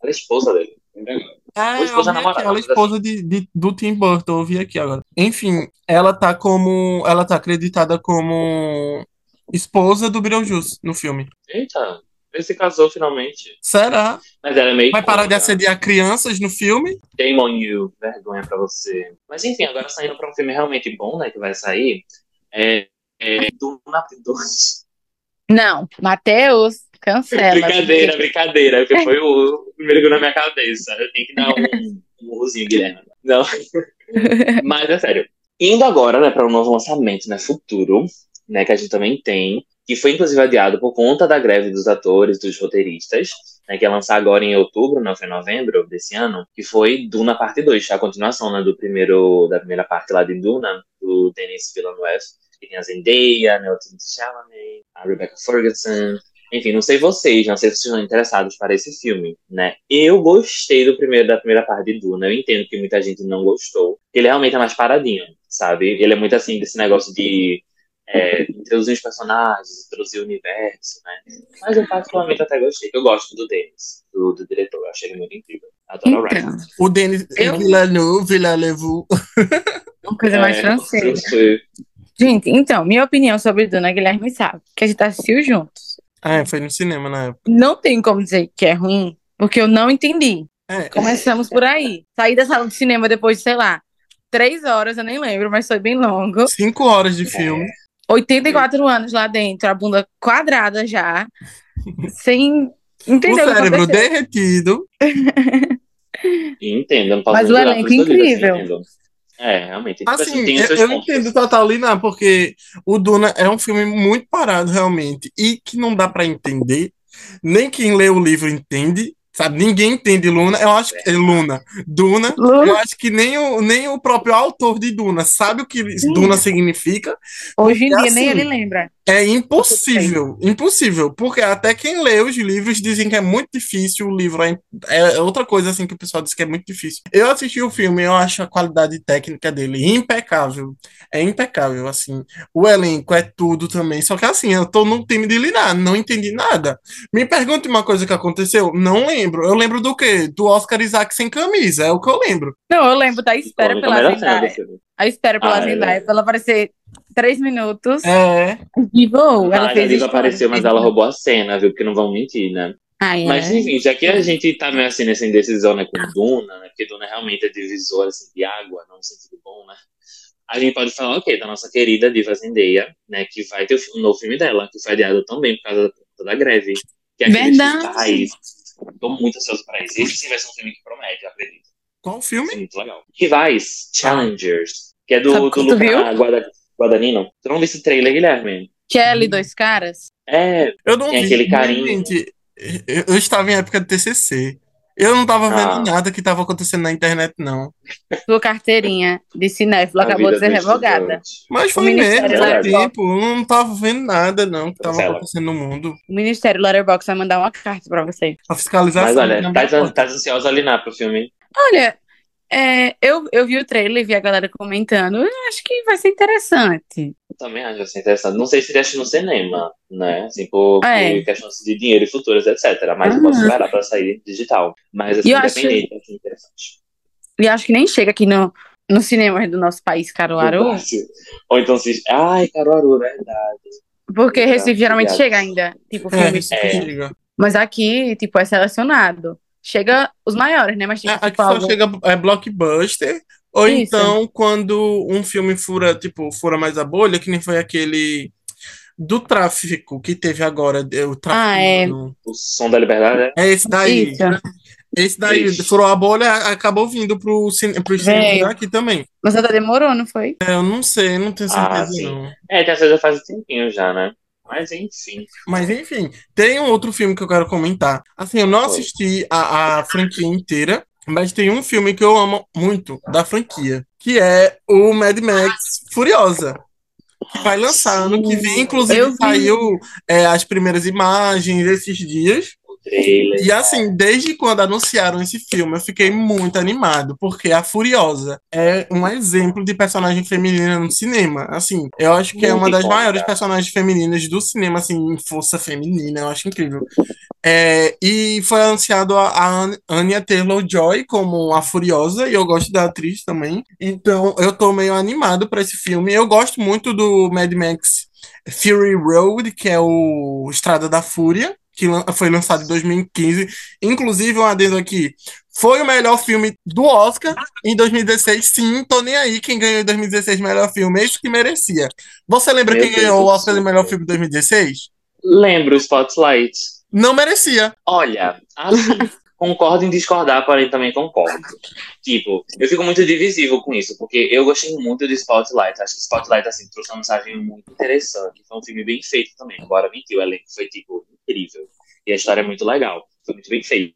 Ela é esposa dele. Ah, Ou esposa namorada, ela é mas esposa de, de- do Tim Burton, eu vi aqui agora. Enfim, ela tá como. Ela tá acreditada como esposa do Beetlejuice no filme. Eita, ele se casou finalmente. Será? Mas ela é meio Vai parar de icônica. assediar crianças no filme? Shame on you. Vergonha pra você. Mas enfim, agora saindo pra um filme realmente bom, né? Que vai sair. É. é Duna 2. Não, Matheus, cancela. Brincadeira, brincadeira, porque foi o primeiro que na minha cabeça. Eu tenho que dar um, um urrozinho, Guilherme. Não. Mas é sério. Indo agora, né, para um novo lançamento, né, futuro, né, que a gente também tem, que foi inclusive adiado por conta da greve dos atores, dos roteiristas, né, que ia lançar agora em outubro, não foi em novembro desse ano, que foi Duna Parte 2, a continuação, né, do primeiro, da primeira parte lá de Duna, do Denis Villeneuve, tem a Zendaya, né, o Timothée Chalamet, a Rebecca Ferguson, enfim, não sei vocês, não sei se vocês estão interessados para esse filme, né? Eu gostei do primeiro da primeira parte de Duna. Eu entendo que muita gente não gostou. Ele realmente é mais paradinho, sabe? Ele é muito assim desse negócio de é, introduzir os personagens, introduzir o universo, né? Mas eu particularmente até gostei. Eu gosto do Denis, do, do diretor. Eu achei ele muito incrível. Adoro o Então, Ryan. O Denis Eu- Villeneuve, Villeneuve. uma coisa mais É, francesa. Gente, então, minha opinião sobre Duna, Guilherme sabe, que a gente assistiu juntos. Ah, foi no cinema na época. Não tem como dizer que é ruim, porque eu não entendi. É, Começamos por aí. Saí da sala de cinema depois de, sei lá, três horas, eu nem lembro, mas foi bem longo. cinco horas de filme. 84 anos lá dentro, a bunda quadrada já, sem O entender o que cérebro derretido. Entendo, não posso Mas o elenco incrível. entendo. É, realmente. Tipo Assim, tem eu, eu entendo total ali, não, porque o Duna é um filme muito parado, realmente, e que não dá pra entender. Nem quem lê o livro entende, sabe? Ninguém entende Luna. Eu acho que Luna, Duna. Luna. Eu acho que nem o, nem o próprio autor de Duna sabe o que Duna significa. Hoje em dia nem assim, ele lembra. É impossível, impossível, porque até quem lê os livros dizem que é muito difícil, o livro é, é outra coisa assim que o pessoal diz que é muito difícil. Eu assisti o filme, eu acho a qualidade técnica dele impecável, é impecável, assim, o elenco é tudo também, só que assim, eu tô no time de lidar, não entendi nada. Me pergunte uma coisa que aconteceu, não lembro, eu lembro do quê? Do Oscar Isaac sem camisa, é o que eu lembro. Não, eu lembro da espera pela Zendaya. A espera pela Ah, é Zendaya, pra ela aparecer três minutos. É, E voou, ela Ah, a fez Diva isso. apareceu, mas ela roubou a cena, viu? Porque não vão mentir, né? Mas é. enfim, já que a gente tá meio assim nessa indecisão né, com Duna, né? Porque Duna realmente é divisor assim, de água, não no sentido bom, né? A gente pode falar, ok, da nossa querida Diva Zendaya, né? Que vai ter um novo filme dela, que foi adiado também por causa da, da greve. Que é Verdade. Tô muito ansioso pra isso. Esse sim vai ser um filme que promete, eu acredito. qual Vai filme? muito legal. Rivais, Challengers, que é do, Sabe do que tu viu? Luca Guada, Guadagnino. Tu não viu esse trailer, Guilherme? Kelly, dois caras. É, Eu não Tem vi, aquele carinho. gente, Eu, estava em época de TCC. Eu não estava vendo Ah. nada que estava acontecendo na internet, não. Sua carteirinha de cinéfilo A acabou de ser do revogada. estudante. Mas foi mesmo, Letterboxd. tempo. Eu não estava vendo nada, não, que estava Cancela. acontecendo no mundo. O Ministério Letterboxd vai mandar uma carta pra você. A fiscalização. Mas olha, tá, tá ansiosa ali na pro filme? Olha, é, eu, eu vi o trailer e vi a galera comentando. Eu acho que vai ser interessante. Eu também acho assim, interessante. Não sei se assistir no cinema, né? Assim, por, por É. questões de dinheiro e futuras, etc. Mas eu posso Ah. esperar pra sair digital. Mas assim, eu acho- independente, acho interessante. E acho que nem chega aqui no, no cinema do nosso país, Caruaru. Ou então se. Ai, Caruaru, verdade. Porque Recife geralmente chega ainda, tipo, É, filme. isso É. que chega. Mas aqui, tipo, é selecionado. Chega os maiores, né? Mas tipo, É, Aqui tipo, só algo- chega é, blockbuster, ou Isso. então quando um filme fura, tipo, fura mais a bolha, que nem foi aquele do tráfico que teve agora, de- o tráfico. Ah, é. O som da liberdade é. É esse daí. Isso. Esse daí Ixi. furou a bolha, acabou vindo pro cine, pro cinema aqui também. Mas até demorou, não foi? É, Eu não sei, não tenho Ah, certeza sim. não. É, tem essa já faz um tempinho já, né? Mas enfim. Mas enfim, tem um outro filme que eu quero comentar. Assim, eu não assisti a, a franquia inteira, mas tem um filme que eu amo muito da franquia, que é o Mad Max Furiosa. Que vai lançar ano que vem, inclusive saiu é, as primeiras imagens esses dias. Trailer. E assim, desde quando anunciaram esse filme, eu fiquei muito animado, porque a Furiosa é um exemplo de personagem feminina no cinema. Assim, eu acho que é uma das maiores personagens femininas do cinema, assim, em força feminina, eu acho incrível. É, e foi anunciado a, a An- Anya Taylor-Joy como a Furiosa, e eu gosto da atriz também. Então, eu tô meio animado para esse filme. Eu gosto muito do Mad Max Fury Road, que é o Estrada da Fúria, que foi lançado em 2015. Inclusive, um adendo aqui, foi o melhor filme do Oscar em 2016. Sim, tô nem aí quem ganhou em 2016 melhor filme, esse que merecia. Você lembra Meu quem Deus ganhou o do Oscar de melhor filme em 2016? Lembro o Spotlight. Não merecia. Olha, assim, concordo em discordar, porém também concordo. Tipo, eu fico muito divisível com isso, porque eu gostei muito de Spotlight. Acho que Spotlight, assim, trouxe uma mensagem muito interessante. Foi um filme bem feito também. Embora mentir, o elenco foi, tipo, incrível. E a história é muito legal. Foi muito bem feito.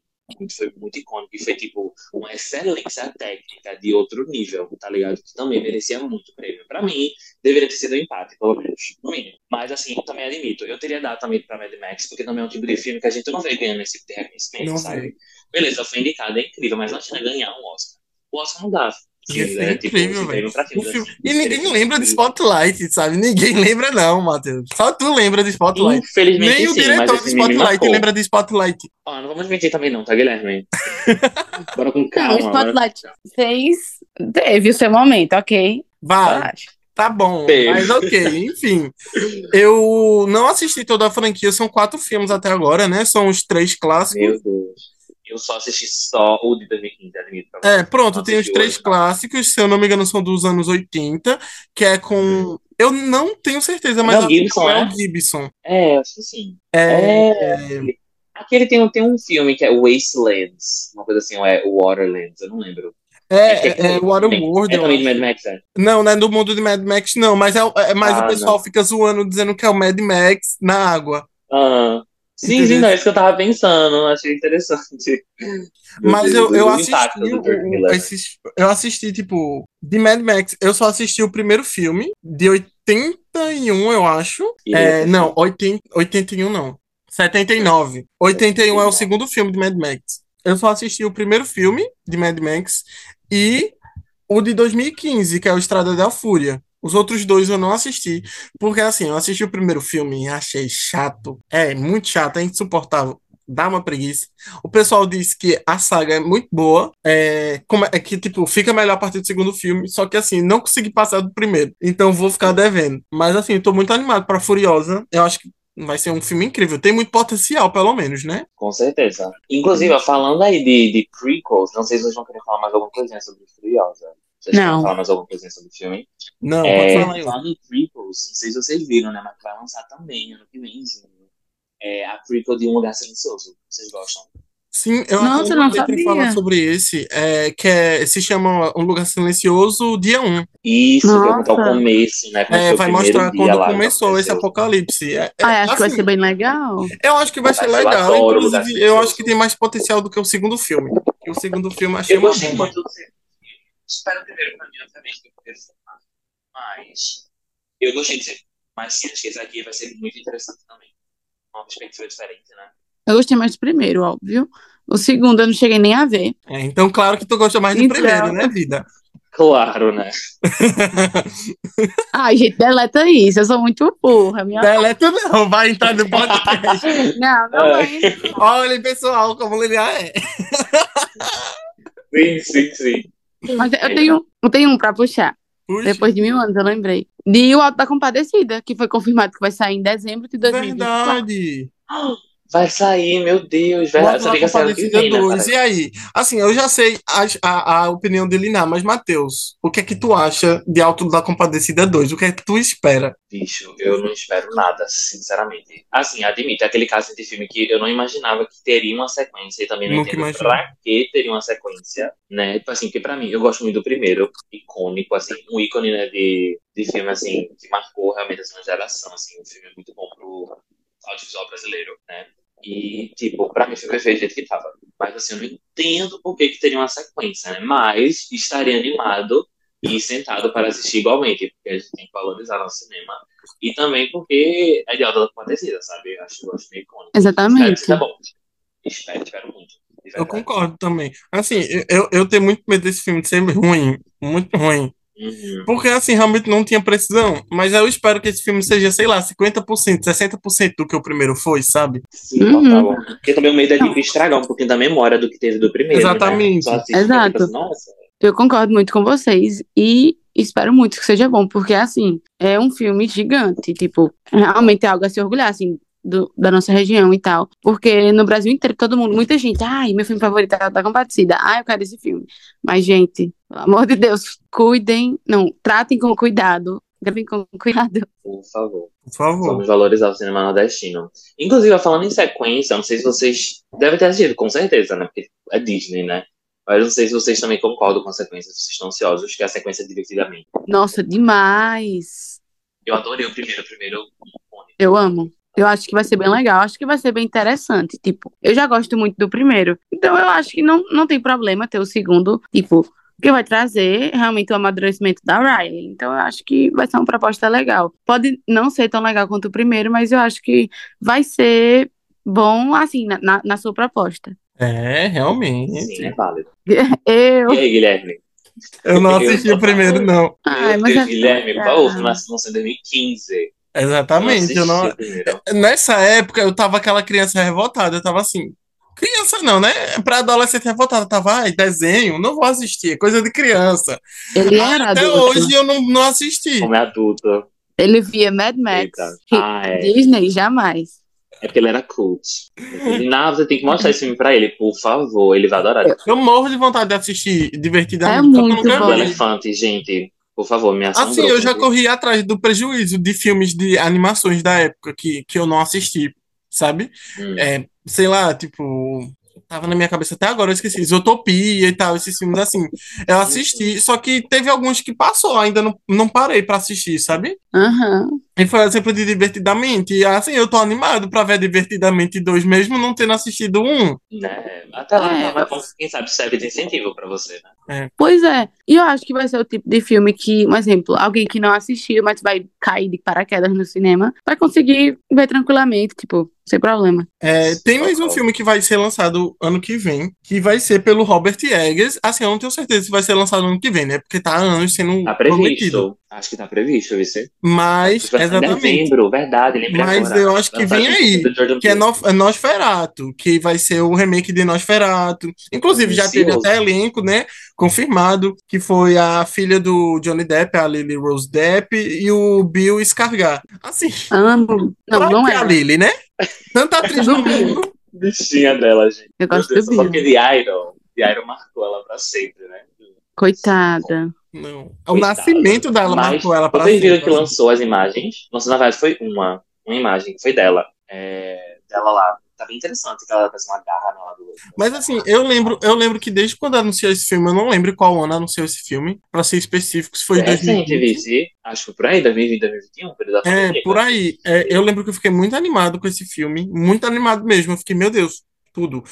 Foi muito icônico e foi, tipo, uma excelência técnica de outro nível, tá ligado? Que também merecia muito prêmio. Pra mim, deveria ter sido um empate, pelo menos, no mínimo. Mas, assim, eu também admito, eu teria dado também pra Mad Max, porque também é um tipo de filme que a gente não vê ganhando esse tipo de reconhecimento, sabe? Beleza, foi indicado, é incrível, mas não tinha ganhar um Oscar. O Oscar não dá. Tipo, incrível, velho. assim, E ninguém lembra de Spotlight, sabe? Ninguém lembra, não, Matheus. Só tu lembra de Spotlight. Infelizmente, Nem o sim, mas diretor de Spotlight lembra de Spotlight. Ó, não vamos mentir também não, tá, Guilherme? Bora com calma. Não, o Spotlight fez. Teve o seu momento, ok? Vai, tá bom. Teve. Mas ok, enfim. Eu não assisti toda a franquia, são quatro filmes até agora, né? São os três clássicos. Meu Deus. Eu só assisti só o de 2015, admito. pra É, pronto, Não tem os três original. clássicos, se eu não me engano, são dos anos 80, que é com. Eu não tenho certeza, mas Mel acho que Gibson, é o né? Gibson. É, acho que sim. É, É. Aquele tem, um- tem um filme que é Wastelands, uma coisa assim, ou é Waterlands, eu não lembro. é, que é, Waterworld. É também de. Mad Max, é. Não, não é do mundo de Mad Max, não, mas, é, é, mas Ah, o pessoal não. fica zoando, dizendo que é o Mad Max na água. Ah, sim, sim, não, é isso que eu tava pensando, achei interessante. Mas eu, eu assisti impacto do o- 2011. esses, eu assisti, tipo, de Mad Max, eu só assisti o primeiro filme, de 81, eu acho. E É, esse? não, 80, 81 não. 79. 81 é o segundo filme de Mad Max. Eu só assisti o primeiro filme de Mad Max e o de 2015, que é o Estrada da Fúria. Os outros dois eu não assisti, porque assim, eu assisti o primeiro filme e achei chato. É, muito chato, é insuportável. Dá uma preguiça. O pessoal disse que a saga é muito boa, é, como é que, tipo, fica melhor a partir do segundo filme, só que assim, não consegui passar do primeiro, então vou ficar devendo. Mas assim, eu tô muito animado pra Furiosa. Eu acho que vai ser um filme incrível. Tem muito potencial, pelo menos, né? Com certeza. Inclusive, falando aí de, de prequels, não sei se vocês vão querer falar mais alguma coisinha sobre Furiosa. Vocês Não. querem falar mais alguma coisinha sobre o filme? Não, É, pode falar aí. em prequels, não sei se vocês viram, né? Mas vai lançar também ano que vem, junho. É a prequel de Um Lugar Silencioso. Vocês gostam? Sim, eu Nossa, eu não sabia. falar sobre esse, é, que é, se chama Um Lugar Silencioso, dia 1. Isso, que vai contar o Nossa. começo, né? É, vai mostrar quando lá, começou esse apocalipse. É, é, Ah, acho que vai assim, ser bem legal. Eu acho que vai ser Nossa, legal. Inclusive, eu acho que tem mais potencial do que o segundo filme. Porque o segundo filme eu achei Eu gostei muito do. Espero o primeiro pra mim, obviamente, que foi massa. Mas eu gostei de ser. Mas sim, acho que esse aqui vai ser muito interessante também. Uma perspectiva diferente, né? Eu gostei mais do primeiro, óbvio. O segundo eu não cheguei nem a ver. É, então, claro que tu gosta mais do Então. primeiro, né, vida? Claro, né? Ai, gente, deleta isso. Eu sou muito burra. Minha... Deleta não, vai entrar no podcast. Não, não Ai. vai. Olha, pessoal, como Lilian é. Sim, sim, sim. Mas eu tenho, eu tenho um pra puxar. Puxa, Depois de mil anos, eu lembrei. De O Alto da Compadecida, que foi confirmado que vai sair em dezembro de 2024. verdade. Vai sair, meu Deus, O verdade. Auto Só da fica saindo que vem, né? 2. parece. E aí? Assim, eu já sei a, a, a opinião de Liná, mas Matheus, o que é que tu acha de Alto da Compadecida 2? O que é que tu espera? Bicho, eu não espero nada, sinceramente. Assim, admito, é aquele caso de filme que eu não imaginava que teria uma sequência e também não Nunca entendo imaginei. pra que teria uma sequência, né? Tipo assim, porque pra mim, eu gosto muito do primeiro, icônico, assim, um ícone, né, de, de filme, assim, que marcou realmente essa geração, assim, um filme muito bom pro audiovisual brasileiro, né? E, tipo, pra mim foi perfeito do jeito que tava. Mas, assim, eu não entendo por que que teria uma sequência, né? Mas estaria animado e sentado para assistir igualmente, porque a gente tem que valorizar nosso cinema. E também porque é de alta compadecida, sabe? Eu acho, eu acho meio icônico. Exatamente. Espero que seja bom. Espero, espero muito. Eu concordo também. Assim, eu, eu tenho muito medo desse filme de ser ruim, muito ruim. Porque, assim, realmente não tinha precisão. Mas eu espero que esse filme seja, sei lá, 50%, 60% do que o primeiro foi, sabe? Sim, Uhum. total. Porque também o medo é de estragar um pouquinho da memória do que teve do primeiro. Exatamente. Né? Só assiste e Exato. Nossa, Eu concordo muito com vocês e espero muito que seja bom, porque assim, é um filme gigante, tipo, realmente é algo a se orgulhar, assim, do- da nossa região e tal. Porque no Brasil inteiro, todo mundo, muita gente, ai, meu filme favorito é da Compadecida, ai, eu quero esse filme. Mas, gente, pelo amor de Deus, cuidem, não, tratem com cuidado, gravem com cuidado. por favor. Por favor. Vamos valorizar o cinema nordestino. Inclusive, falando em sequência, não sei se vocês devem ter assistido, com certeza, né? Porque é Disney, né? Mas eu não sei se vocês também concordam com a sequência, se vocês estão ansiosos, que é a sequência Divertidamente. Nossa, demais. Eu adorei o primeiro, o primeiro icônico. Eu amo. Eu acho que vai ser bem legal, acho que vai ser bem interessante. Tipo, eu já gosto muito do primeiro. Então eu acho que não, não tem problema ter o segundo, tipo, que vai trazer realmente o amadurecimento da Riley. Então eu acho que vai ser uma proposta legal. Pode não ser tão legal quanto o primeiro, mas eu acho que vai ser bom, assim, na, na, na sua proposta. É, realmente. Sim, é válido. Eu. E aí, Guilherme? Eu não assisti o primeiro, não. Ai, Meu mas Deus, é- Guilherme, favor, filme nasceu em 2015. Exatamente. Eu não... Nessa época, eu tava aquela criança revoltada. Eu tava assim. Criança não, né? Pra adolescente revoltada. Eu tava, ai, desenho, não vou assistir, é coisa de criança. Ele era Até adulto. hoje eu não, não assisti. Como é adulto. Ele via Mad Max. Ah, é. Disney, jamais. É porque ele era cult. Não, você tem que mostrar esse filme pra ele, por favor. Ele vai adorar. Eu morro de vontade de assistir divertidamente. É muito bom. O elefante, gente. Por favor, me assombrou. Assim, eu já corri atrás do prejuízo de filmes de animações da época que, que eu não assisti, sabe? Hum. É, sei lá, tipo, tava na minha cabeça até agora, eu esqueci, Isotopia e tal, esses filmes assim. Eu assisti, só que teve alguns que passou, ainda não, não parei pra assistir, sabe? Aham. E foi o exemplo de Divertidamente. E assim, eu tô animado pra ver Divertidamente 2, mesmo não tendo assistido um. Né? Até lá, É, vai- quem sabe serve de incentivo pra você, né? Pois é. E eu acho que vai ser o tipo de filme que, um exemplo, alguém que não assistiu, mas vai cair de paraquedas no cinema, vai conseguir ver tranquilamente, tipo, sem problema. É, tem mais um filme que vai ser lançado ano que vem, que vai ser pelo Robert Eggers. Assim, eu não tenho certeza se vai ser lançado ano que vem, né? Porque tá há anos sendo Tá prometido. Acho que tá previsto, você. Mas, Vai ser em exatamente. dezembro, verdade. Lembrei Mas agora. eu acho que vem aí, Que é é Nosferatu, que vai ser o remake de Nosferatu. Inclusive, já teve até elenco, né? Confirmado, que foi a filha do Johnny Depp, a Lily Rose Depp, e o Bill Skarsgård. Assim, Amo. Não, não que é. a Lily, né? Tanta atriz no mundo. Bichinha dela, gente. Eu gosto Deus, do só Bill. porque de Iron. De Iron marcou ela pra sempre, né? Coitada. Não. O Coitada. nascimento dela Mas marcou ela pra Vocês viram sempre. que lançou as imagens? Nossa, na verdade foi uma. Uma imagem que foi dela. É, dela lá, tá bem interessante, que ela parece uma garra na do outro. Mas assim, eu lembro, eu lembro que desde quando anunciou esse filme, eu não lembro qual ano anunciou esse filme, pra ser específico, se foi É em recente, 2020. vice. Acho que por aí, 2020, 2021, período da. É, por aí. É, eu lembro que eu fiquei muito animado com esse filme, muito animado mesmo. Eu fiquei, meu Deus, tudo.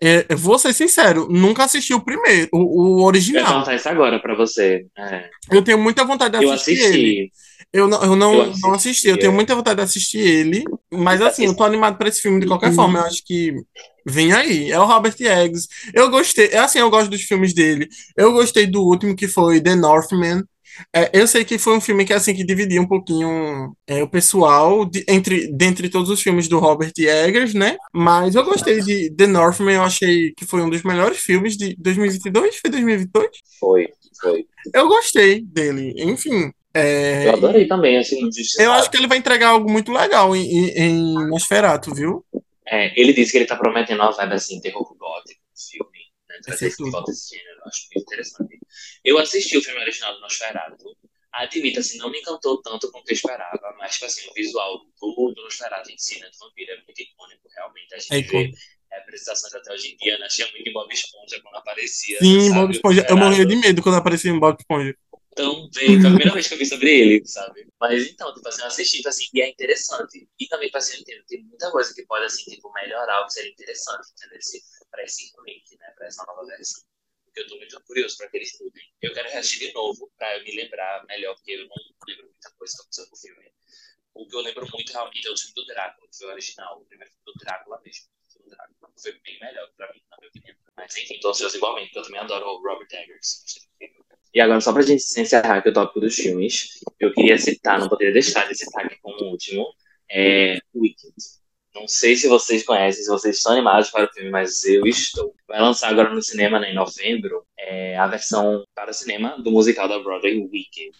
É, é, vou ser sincero, nunca assisti o primeiro, o, o Eu original. perguntar isso agora pra você. É. Eu tenho muita vontade de Eu assistir ele. assisti. Eu não, eu não, Eu não assisti, assisti, eu tenho é. muita vontade de assistir ele, mas assim, eu tô animado pra esse filme de qualquer Uhum. forma. Eu acho que vem aí. É o Robert Eggs. Eu gostei, é assim, eu gosto dos filmes dele. Eu gostei do último que foi The Northman. É, eu sei que foi um filme que assim que dividia um pouquinho é, o pessoal de- entre dentre todos os filmes do Robert Eggers, né? Mas eu gostei de The Northman, eu achei que foi um dos melhores filmes de 2022, foi 2022? Foi, foi. Eu gostei dele. Enfim, é, Eu adorei também, assim, eu acho que ele vai entregar algo muito legal em, em, em Nosferatu, viu? É, ele disse que ele tá prometendo uma vibe assim, terror gótico esse volta gênero, eu acho muito interessante. Eu assisti o filme original do Nosferatu, admito, assim, não me encantou tanto quanto eu esperava, mas, tipo assim, o visual do, do Nosferatu em si, né, do vampiro, é muito icônico, realmente. A gente É vê representações até hoje em dia, né? Tinha muito em Bob Esponja quando aparecia. Sim, sabe, Bob Esponja. Eu morria de medo quando aparecia em Bob Esponja. Então, veio, foi a primeira vez que eu vi sobre ele, sabe? Mas então, tipo assim, eu assisti, tipo assim, e é interessante. E também, tipo assim, eu entendo, tem muita coisa que pode, assim, tipo, melhorar que seria interessante, entendeu? Pra esse remake, né? Pra essa nova versão. Porque eu tô muito curioso pra que eles mudem. Eu quero assistir de novo, eu me lembrar melhor, porque eu não lembro muita coisa que aconteceu com o filme. O que eu lembro muito realmente é o filme do Drácula, que foi o original, o primeiro filme do Drácula mesmo. O Drácula. Foi bem melhor pra mim, na minha opinião. Mas enfim, tô ansioso igualmente, porque eu também adoro o Robert Eggers. E agora, só pra gente encerrar aqui o tópico dos filmes, eu queria citar, não poderia deixar de citar aqui como último, é Wicked. Não sei se vocês conhecem, se vocês estão animados para o filme, mas eu estou. Vai lançar agora no cinema, né, em novembro, é, a versão para cinema do musical da Broadway, Wicked.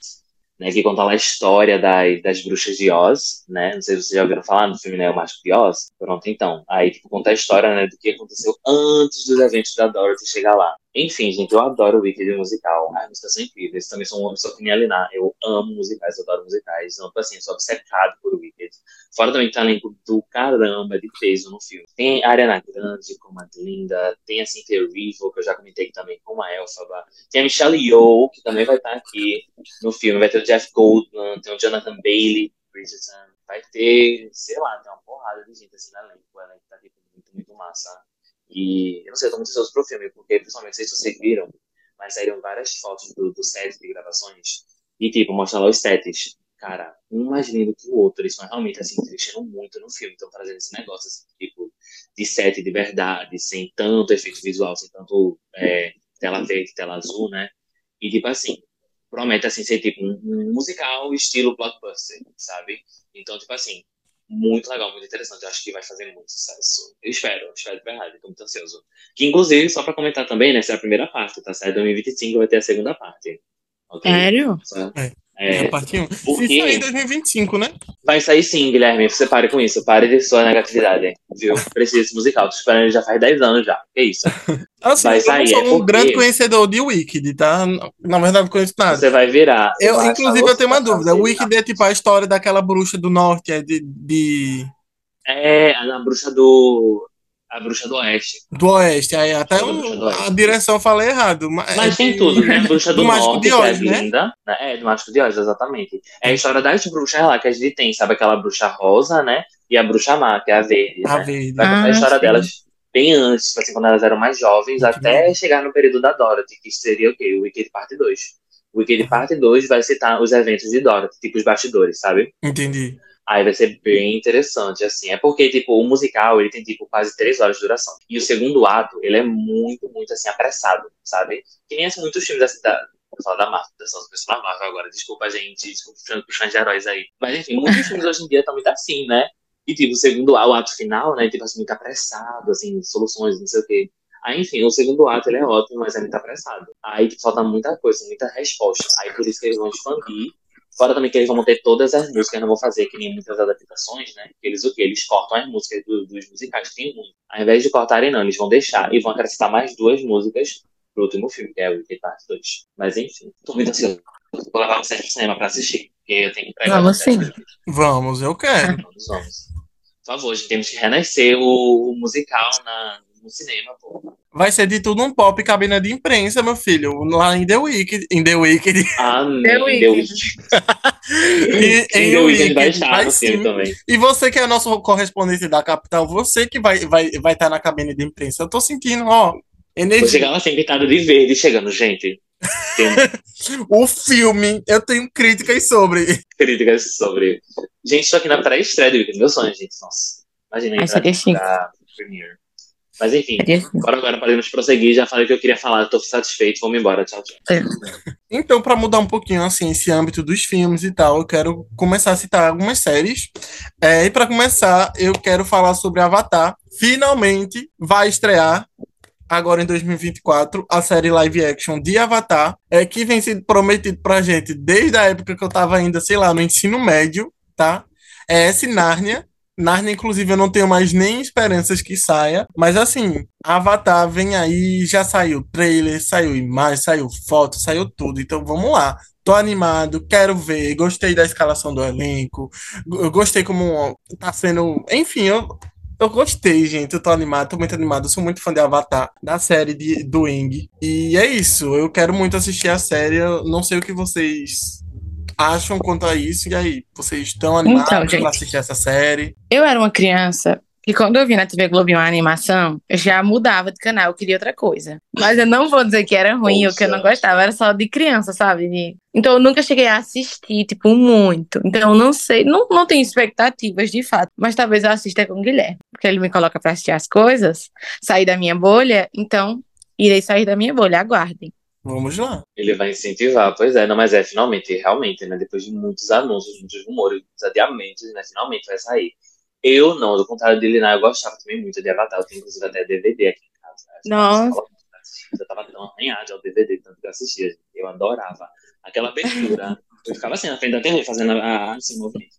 Né, que conta lá a história das, das bruxas de Oz, né? Não sei se vocês já ouviram falar no filme, né? O Mágico de Oz. Pronto, então. Aí, tipo, conta a história, né? Do que aconteceu antes dos eventos da Dorothy chegar lá. Enfim, gente, eu adoro o Wicked musical. Ai, músicas são incríveis. Também sou uma pessoa alienar. Eu amo musicais, eu adoro musicais. Então, tipo assim, sou obcecado por Wicked. Fora também talento do caramba de peso no filme. Tem Ariana Grande como a Linda, tem a Cynthia que eu já comentei aqui também como a Elphaba. Tem a Michelle Yeoh, que também vai estar aqui no filme. Vai ter o Jeff Goldblum, tem o Jonathan Bailey, Bridgerton. Vai ter, sei lá, tem uma porrada de gente assim no elenco. O elenco tá tipo, muito, muito massa. E eu não sei, eu tô muito ansioso pro filme, porque principalmente, sei se vocês viram, mas saíram várias fotos do, do set de gravações. E tipo, mostra lá os sets. Cara, um mais lindo que o outro. Eles realmente assim, investindo muito no filme. Estão trazendo esse negócio assim, tipo, de set de verdade, sem tanto efeito visual, sem tanto é, tela verde, tela azul, né? E tipo assim, promete assim ser tipo um, um musical estilo blockbuster, sabe? Então, tipo assim, muito legal, muito interessante. Eu acho que vai fazer muito sucesso. Eu espero, eu espero de verdade, tô muito ansioso. Que inclusive, só pra comentar também, né, essa é a primeira parte, tá certo? 2025 vai ter a segunda parte. Ok? Sério? Só- É. É, É a parte 1. por Se quê? sair em 2025, né? Vai sair sim, Guilherme. Você pare com isso. Pare de sua negatividade. Viu? Precisa desse musical. Tô esperando ele já faz 10 anos já. Que isso? Assim, Vai eu sair, sou é um porque- grande conhecedor de Wicked, tá? Na verdade, não conheço nada. Você vai virar. Você Eu, vai inclusive, eu tenho uma dúvida. vai Wicked é tipo a história daquela bruxa do norte, é de, de- É, a bruxa do. A bruxa do oeste. do oeste. Aí até a direção eu falei errado. Mas, Mas tem tudo, né? A bruxa do, do Mágico norte, de que é a Oz, né? linda. né? É, do Mágico de Oz, exatamente. É a história das bruxas lá que a gente tem, sabe? Aquela bruxa rosa, né? E a bruxa má, que é a verde. A né? verde. Vai contar Ah, a história sim. delas bem antes, tipo assim, quando elas eram mais jovens, Muito até bom. chegar no período da Dorothy, que seria o quê? O Wicked Parte 2. O Wicked Uhum. Parte 2 vai citar os eventos de Dorothy, tipo os bastidores, sabe? Entendi. Aí vai ser bem interessante, assim. É porque, tipo, o musical, ele tem, tipo, quase três horas de duração. E o segundo ato, ele é muito, muito, assim, apressado, sabe? Que nem, assim, muitos filmes assim, da... Vou falar da Marvel, da pessoas da Marvel agora. Desculpa, gente. Desculpa puxando, puxando de heróis aí. Mas, enfim, muitos filmes hoje em dia estão muito assim, né? E, tipo, o segundo ato, o ato final, né? Tipo, assim, muito apressado, assim, soluções, não sei o quê. Aí, enfim, o segundo ato, ele é ótimo, mas é muito apressado. Aí, tipo, falta muita coisa, muita resposta. Aí, por isso que eles vão expandir Fora também que eles vão ter todas as músicas, não vão fazer que nem muitas adaptações, né? Eles o quê? Eles cortam as músicas do- dos musicais, que tem muito. Ao invés de cortarem, não, eles vão deixar e vão acrescentar mais duas músicas pro último filme, que é o Wicked Part 2. Mas enfim, tô muito ansioso. Vou levar vocês pro cinema pra assistir, porque eu tenho que pregar. Vamos sim. Vamos, eu quero. Vamos, vamos. Por favor, a gente temos que renascer o, o musical na, no cinema, pô. Vai ser de tudo um pop cabine de imprensa, meu filho. Lá em The Weekend. Em The Weekend. Amém. The The Weeknd. E, Em em The Weeknd vai estar vai sim. também. E você que é nosso correspondente da capital, você que vai estar vai, vai estar na cabine de imprensa. Eu tô sentindo, ó, Vou energia. chegar lá sempre pintado de verde, chegando, gente. O filme, eu tenho críticas sobre. críticas sobre. Gente, tô aqui na pré-estreia do Weekend. Meu sonho, gente. Nossa. Imagina entrar seria chique. Premiere. Mas enfim, agora, agora podemos prosseguir. Já falei o que eu queria falar, tô satisfeito. Vamos embora. Tchau, tchau. Então, para mudar um pouquinho assim esse âmbito dos filmes e tal, eu quero começar a citar algumas séries. É, e para começar, eu quero falar sobre Avatar. Finalmente vai estrear agora em 2024 a série live action de Avatar, é que vem sendo prometido pra gente desde a época que eu tava ainda, sei lá, no ensino médio, tá? É esse Nárnia. Nárnia, inclusive, eu não tenho mais nem esperanças que saia. Mas assim, Avatar vem aí, já saiu trailer, saiu imagem, saiu foto, saiu tudo. Então vamos lá. Tô animado, quero ver, gostei da escalação do elenco, eu gostei como tá sendo. Enfim, eu, eu gostei, gente. Eu tô animado, tô muito animado. Eu sou muito fã de Avatar, da série de, do Wing. E é isso, eu quero muito assistir a série. Eu não sei o que vocês acham quanto a isso. E aí, vocês estão animados Então, gente. pra assistir essa série? Eu era uma criança que quando eu vi na TV Globo uma animação, eu já mudava de canal, eu queria outra coisa. Mas eu não vou dizer que era ruim ou que eu não gostava, era só de criança, sabe? De- Então eu nunca cheguei a assistir, tipo, muito. Então eu não sei, não, não tenho expectativas de fato, mas talvez eu assista com o Guilherme, porque ele me coloca pra assistir as coisas, sair da minha bolha, então irei sair da minha bolha, aguardem. Vamos lá. Ele vai incentivar, pois é, não, mas é, finalmente, realmente, né? Depois de muitos anúncios, muitos rumores, muitos adiamentos, né? Finalmente vai sair. Eu não, do contrário dele, não, eu gostava também muito de Avatar, eu tenho inclusive até DVD aqui em casa. Nossa. Eu tava tão arranhado ao DVD, tanto que eu assistia, eu adorava. Aquela abertura, eu ficava assim na frente da TV, fazendo a, a, esse movimento.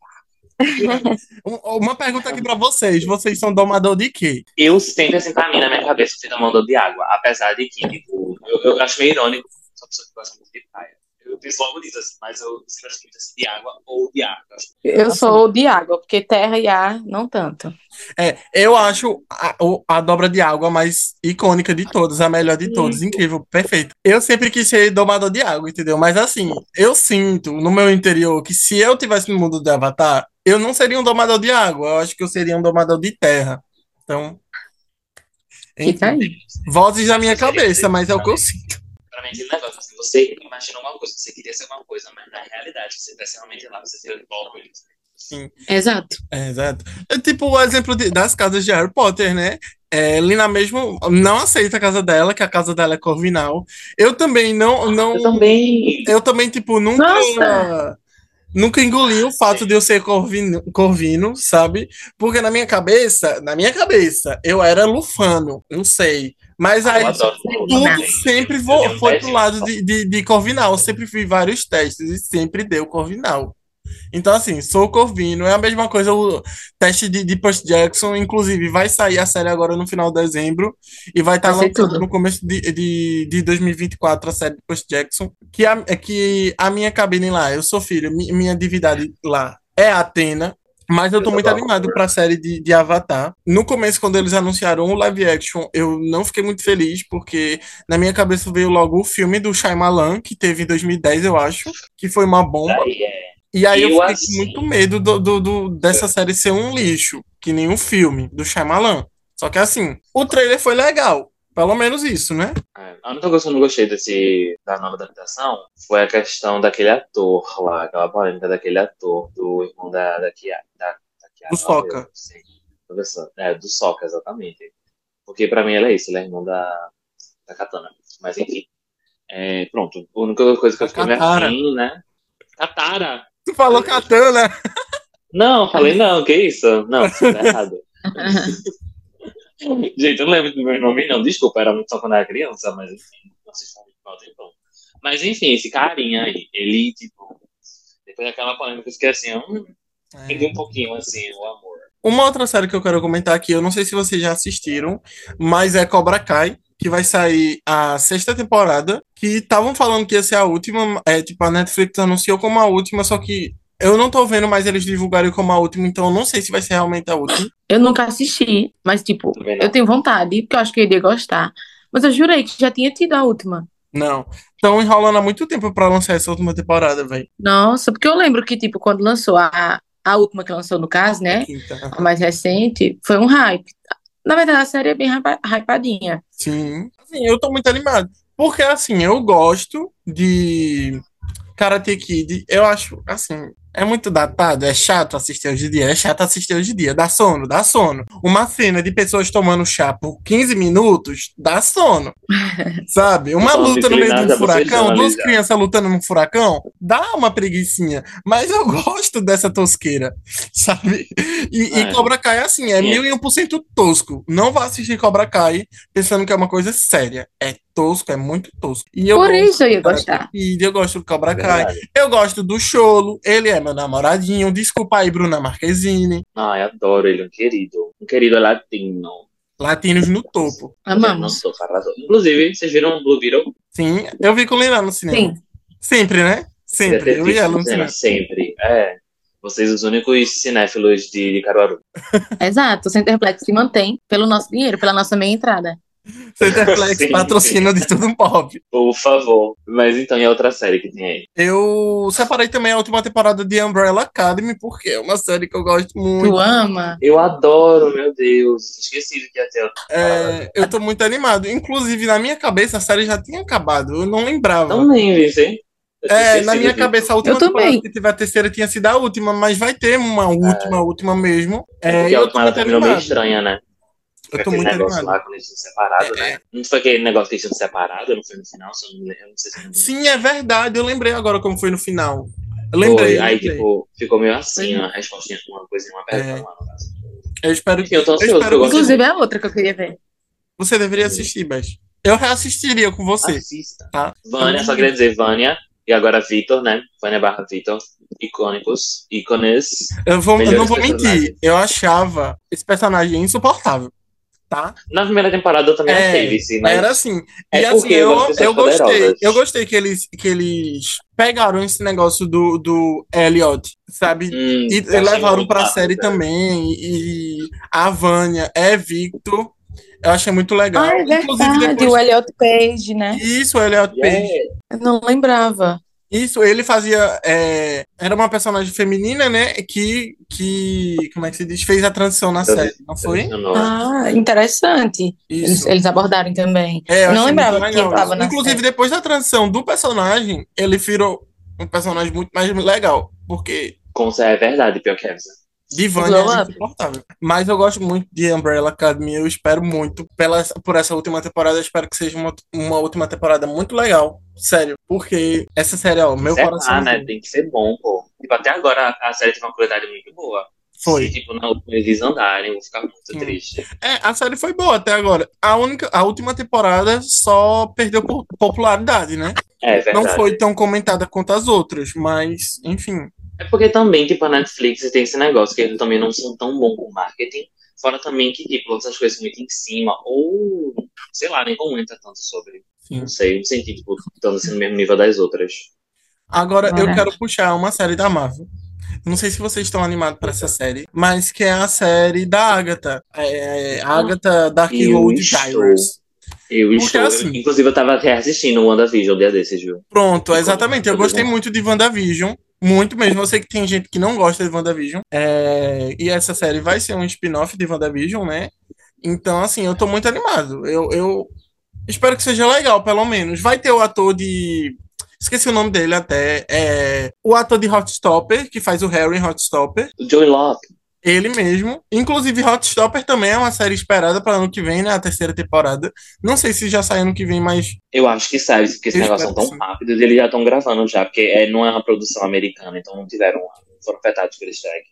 Um- Uma pergunta aqui pra vocês. Vocês são domador de quê? Eu sempre, assim, pra mim, na minha cabeça, eu fui tomando de água, apesar de que, tipo, eu, eu acho meio irônico, sou pessoa que gosta muito de praia. Eu penso logo nisso, assim, mas eu sempre acho muito assim, de água ou de água. Eu sou de água, porque terra e ar, não tanto. É, eu acho a, a dobra de água mais icônica de todas, a melhor de todas. Incrível, perfeito. Eu sempre quis ser domador de água, entendeu? Mas assim, eu sinto no meu interior que se eu tivesse no mundo de Avatar, eu não seria um domador de água. Eu acho que eu seria um domador de terra. Então, Fica enfim, aí. vozes da minha cabeça, mas é o que eu sinto. Pra mim, aquele negócio, assim, você imaginou uma coisa, você queria ser uma coisa, mas na realidade, você tivesse realmente lá, você seria igual com eles. Exato. É, exato. É tipo o exemplo de- das casas de Harry Potter, né? É, Lina mesmo não aceita a casa dela, que a casa dela é Corvinal. Eu também não, não, Eu também. eu também tipo nunca, Nossa! Nunca engoli o fato de eu ser corvino, corvino, sabe? Porque na minha cabeça, na minha cabeça, eu era lufano, não sei. Mas aí Eu adoro. tudo sempre vo- Eu tenho foi pro lado de, de, de Corvinal. Eu sempre fiz vários testes e sempre deu Corvinal. Então, assim, sou Corvino. É a mesma coisa o teste de, de Percy Jackson. Inclusive, vai sair a série agora no final de dezembro. E vai estar Vai lançando tudo. no começo de, de, de 2024 a série de Percy Jackson. Que a, é que a minha cabine lá, eu sou filho, mi- minha divindade lá é a Atena. Mas eu tô muito animado pra série de, de Avatar. No começo, quando eles anunciaram o live action, eu não fiquei muito feliz, porque na minha cabeça veio logo o filme do Shyamalan, que teve em 2010, eu acho, que foi uma bomba. Daí é. E aí eu Eu fiquei com muito medo do, do- do- dessa série ser um lixo, que nem um filme do Shyamalan. Só que assim, o trailer foi legal. Pelo menos isso, né? É, A única coisa que eu não gostei desse, da nova adaptação foi a questão daquele ator lá, aquela polêmica daquele ator, do irmão da, da, Kia, da, da Kiara. Do professor. É, do Soca, exatamente. Porque pra mim ele é isso, ele é irmão da, da Katana. Mas enfim. É, pronto. A única coisa que eu fiquei meio Katara. afim, né? Katara! Tu falou Katana. Não, falei não, que isso? Não, isso tá errado. Gente, eu não lembro do meu nome, não. Desculpa, era muito só quando eu era criança, mas enfim, não se foi muito mal tempão. Mas enfim, esse carinha aí, ele, tipo, depois daquela polêmica, eu fiquei assim, hum, perdi um pouquinho, assim, o amor. Uma outra série que eu quero comentar aqui, eu não sei se vocês já assistiram, mas é Cobra Kai, que vai sair a sexta temporada, que estavam falando que ia ser a última, é, tipo, a Netflix anunciou como a última, só que Eu não tô vendo mais eles divulgarem como a última, então eu não sei se vai ser realmente a última. Eu nunca assisti, mas, tipo, eu tenho vontade, porque eu acho que eu iria gostar. Mas eu jurei que já tinha tido a última. Não. Estão enrolando há muito tempo pra lançar essa última temporada, velho. Nossa, porque eu lembro que, tipo, quando lançou a, a última que lançou no caso, né? Quinta. A mais recente, foi um hype. Na verdade, a série é bem hypa- hypadinha. Sim. Assim, eu tô muito animado. Porque, assim, eu gosto de Karate Kid. Eu acho, assim, é muito datado, é chato assistir hoje em dia. É chato assistir hoje em dia. Dá sono, dá sono. Uma cena de pessoas tomando chá por 15 minutos, dá sono. Sabe? Uma luta no meio de um furacão, duas crianças lutando num furacão, dá uma preguicinha. Mas eu gosto dessa tosqueira, sabe? E, e É. Cobra Kai, assim, é Sim. mil e um por cento tosco. Não vá assistir Cobra Kai pensando que é uma coisa séria. É tosco, é muito tosco. E eu Por gosto isso eu ia gostar. Kid, eu gosto do Cobra Kai. Verdade. Eu gosto do Cholo, ele é meu namoradinho. Desculpa aí, Bruna Marquezine. Ai, adoro ele, um querido. Um querido latino. Latinos no topo. Amamos. arrasou. Inclusive, vocês viram Blue Beetle? Sim, eu vi com o Leila no cinema. Sim. Sempre, né? Sempre. Eu e ela no cinema. Sempre. É. Vocês os únicos cinéfilos de, de Caruaru. Exato. O Centerplex se mantém pelo nosso dinheiro, pela nossa meia entrada. Centerplex Sim. patrocina de tudo um pop. Por favor. Mas então, e a outra série que tem aí? Eu separei também a última temporada de Umbrella Academy, porque é uma série que eu gosto muito. Tu ama? Eu adoro, meu Deus. Esqueci de que ia ter. É, eu tô muito animado. Inclusive, na minha cabeça, a série já tinha acabado. Eu não lembrava. Também, tinha É, na minha cabeça, a última temporada que tiver a terceira tinha sido a última, mas vai ter uma última, última mesmo. É, Porque e a última ela terminou meio estranha, né? Eu tô Aquele muito negócio animado. lá quando eles separado, né? Não foi aquele negócio que eles tinham separado, não foi no final, se eu não, eu não sei se eu não Sim, é verdade. Eu lembrei agora como foi no final. Eu lembrei. Foi. Aí, lembrei. tipo, ficou meio assim, uma respostinha com uma coisinha, uma pergunta É. lá no caso. Eu espero Enfim, eu tô ansioso, espero eu gosto que Inclusive, é outra que eu queria ver. Você deveria assistir, Beth. Eu reassistiria com você, Assista. tá? Vânia, só queria dizer Vânia, e agora Vitor, né? Vânia barra Vitor. Icônicos, ícones. Eu, vou, eu não vou mentir. Eu achava esse personagem insuportável, tá? Na primeira temporada eu também É, achei, Vici, mas Era assim. É e assim, porque eu eu, gostei. poderosas. Eu gostei que eles, que eles pegaram esse negócio do, do Elliot, sabe? hum, E levaram pra rápido, série né? também. E a Vânia é Victor. Eu achei muito legal. Ah, é Inclusive, verdade. depois. O Elliot Page, né? Isso, o Elliot Yeah. Page. Eu não lembrava. Isso, ele fazia. é, era uma personagem feminina, né? Que, que. Como é que se diz? Fez a transição na série, não foi? Ah, interessante. Eles, Isso. eles abordaram também. É, eu eu não lembrava que ele legal. tava na Inclusive, série. depois da transição do personagem, ele virou um personagem muito mais legal. Porque Com é verdade, pior que essa. Divani Glow é up. insuportável. Mas eu gosto muito de Umbrella Academy. Eu espero muito pela, por essa última temporada. Eu espero que seja uma, uma última temporada muito legal. Sério. Porque essa série, ó, meu Encerrar, coração né? Tem que ser bom, pô. Tipo, até agora a série teve uma qualidade muito boa. foi. Se, tipo, na última eles andarem, vou ficar muito Sim. triste. É, a série foi boa até agora. A única, a última temporada só perdeu po- popularidade, né? É verdade. Não foi tão comentada quanto as outras, mas, enfim. É porque também, tipo, a Netflix tem esse negócio que eles também não são tão bons com marketing. Fora também que, tipo, lançam as coisas muito em cima. Ou, sei lá, nem comenta tanto sobre. Sim. Não sei, não senti, tipo, estando assim no mesmo nível das outras. Agora eu Verdade. quero puxar uma série da Marvel. Não sei se vocês estão animados para essa série, mas que é a série da Agatha. É, Agatha Dark Eu Road. Diaries. Eu Porque, estou. assim- Inclusive, eu tava reassistindo o WandaVision um dia desses, viu? Pronto, exatamente. Eu gostei muito de WandaVision. Muito mesmo. Eu sei que tem gente que não gosta de WandaVision. É, e essa série vai ser um spin-off de WandaVision, né? Então, assim, eu tô muito animado. Eu, eu espero que seja legal, pelo menos. Vai ter o ator de. Esqueci o nome dele até. É... O ator de Hotstopper, que faz o Harry Hotstopper. Joey Locke. Ele mesmo. Inclusive, Hotstopper também é uma série esperada para ano que vem, né? A terceira temporada. Não sei se já sai ano que vem, mas Eu acho que sabe, porque esse Eu negócio espero são tão rápidos, eles já estão gravando já, porque é, não é uma produção americana, então não tiveram, foram afetados esse tag.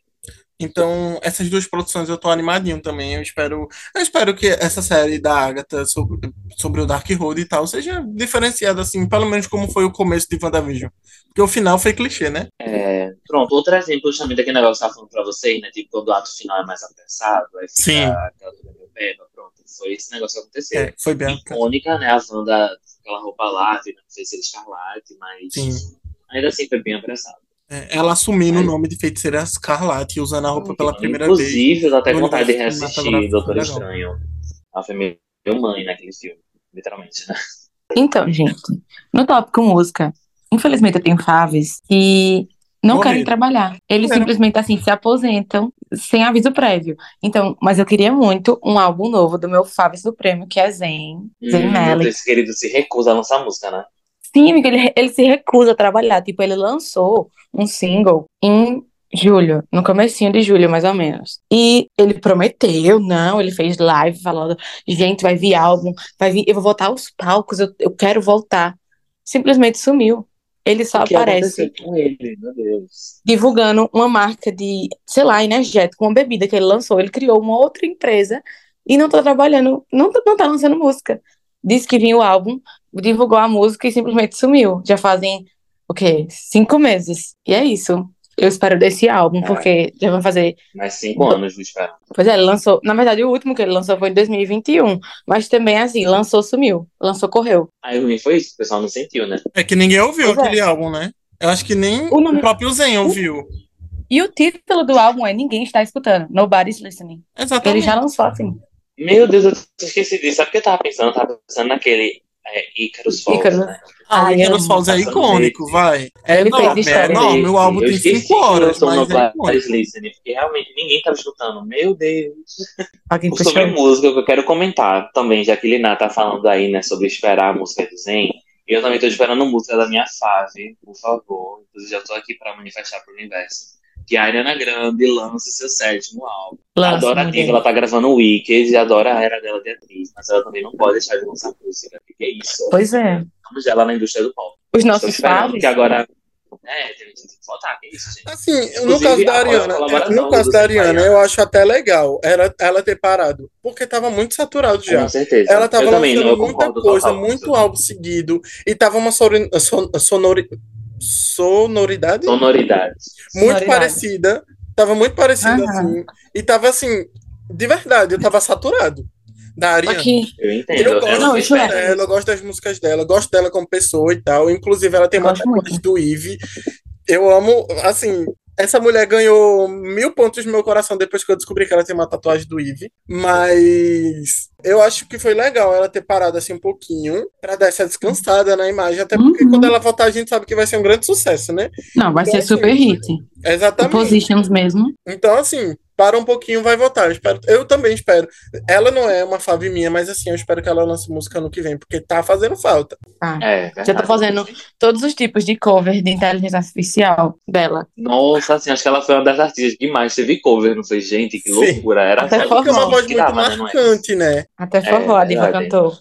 Então, essas duas produções eu tô animadinho também. Eu espero, eu espero que essa série da Agatha sobre, sobre o Dark Road e tal seja diferenciada, assim, pelo menos como foi o começo de WandaVision. Porque o final foi clichê, né? É, pronto, outro exemplo justamente daquele negócio que eu tava falando pra vocês, né? Tipo, quando o ato final é mais apressado, aí fica Sim. aquela coisa meio beba, pronto. Foi esse negócio que aconteceu. É, foi bem. Icônica, né? A Wanda, aquela roupa larga, não sei se era escarlate, mas Sim. ainda assim foi bem apressado. É, ela assumindo o nome de feiticeira Escarlate, usando a roupa pela primeira vez. Inclusive, eu tô até com vontade de reassistir Doutor. Estranho. Ela foi meio meio mãe naquele filme, literalmente, né? Então, gente, no tópico música, infelizmente eu tenho faves que não Morreram. querem trabalhar. Eles Morreram. simplesmente assim se aposentam sem aviso prévio. Então, mas eu queria muito um álbum novo do meu Fave Supremo, que é Zen, Zen Hum, Malik. esse querido se recusa a lançar música, né? Sim, amiga, ele, ele se recusa a trabalhar. Tipo, ele lançou um single em julho, no comecinho de julho, mais ou menos. E ele prometeu, não, ele fez live falando, gente, vai vir álbum, vai vir, eu vou voltar aos palcos, eu, eu quero voltar. Simplesmente sumiu. Ele só O que aparece com ele, meu Deus. divulgando uma marca de, sei lá, energético, uma bebida que ele lançou. Ele criou uma outra empresa e não tá trabalhando, não, tá- não tá lançando música. Disse que vinha o álbum, divulgou a música e simplesmente sumiu. Já fazem, o quê? Cinco meses. E é isso. Eu espero desse álbum, É. porque já vão fazer. Mais cinco anos de espera. Pois é, ele lançou. Na verdade, o último que ele lançou foi em 2021. Mas também, assim, lançou, sumiu. Lançou, correu. Aí o ruim foi isso, o pessoal não sentiu, né? É que ninguém ouviu Pois é. aquele álbum, né? Eu acho que nem O nome- o próprio Zen ouviu. E o título do álbum é Ninguém Está Escutando. Nobody's Listening. Ele Exatamente. já lançou assim. Meu Deus, eu esqueci disso. Sabe o que eu tava pensando? Eu tava pensando naquele é, Icarus Falls, Icarus. né? Ah, o Ai, Icarus eu- Falls é icônico, vai. É Ele enorme, é enorme. O álbum tem esqueci cinco horas, que eu mas é Listening, porque realmente ninguém tava escutando. Meu Deus. Alguém Sobre puxou. música, que eu quero comentar também, já que Liná tá falando aí, né, sobre esperar a música do Zen. Eu também tô esperando música da minha fave, por favor. Inclusive, já tô aqui pra manifestar pro universo. Que a Ariana Grande lance seu sétimo álbum. Lança, adoro a diva, ela tá gravando o Wicked e adoro a era dela de atriz, mas ela também não pode deixar de lançar música. Que é isso? Pois é. Vamos ela na indústria do pop. Os nossos faves. que agora. É, tem tem que faltar, que é isso, gente. Assim, no Inclusive, caso da apoio a Ariana, no caso da Ariana, eu acho até legal era ela ter parado, porque tava muito saturado já. Com certeza. Ela tava eu também, lançando eu muita concordo coisa, muito álbum seguido, e tava uma sori- son- sonori- sonoridade Sonoridade. muito Sonoridade. parecida. Tava muito parecida, Aham. assim. E tava assim, de verdade, eu tava saturado da Ariana. Eu entendo. eu eu gosto Não, é. dela, eu gosto das músicas dela, eu gosto dela como pessoa e tal. Inclusive, ela tem Eu uma do Eve. Eu amo, assim, essa mulher ganhou mil pontos no meu coração depois que eu descobri que ela tem uma tatuagem do Eve. Mas eu acho que foi legal ela ter parado assim um pouquinho pra dar essa descansada na imagem. Até porque Uhum. quando ela voltar, a gente sabe que vai ser um grande sucesso, né? Não, vai Então, ser assim, super hit. Exatamente. Positions mesmo. Então, assim, para um pouquinho, vai voltar. Eu, espero, eu também espero. Ela não é uma fave minha, mas assim, eu espero que ela lance música ano que vem, porque tá fazendo falta. Tá. É, Já verdade. fazendo todos os tipos de cover de inteligência artificial dela. Nossa, assim, acho que ela foi uma das artistas que mais teve cover, não foi? Gente, que Sim. loucura. Era Até Porque é uma forró. voz muito dava, né, é? marcante, né? Até forró, a diva cantou.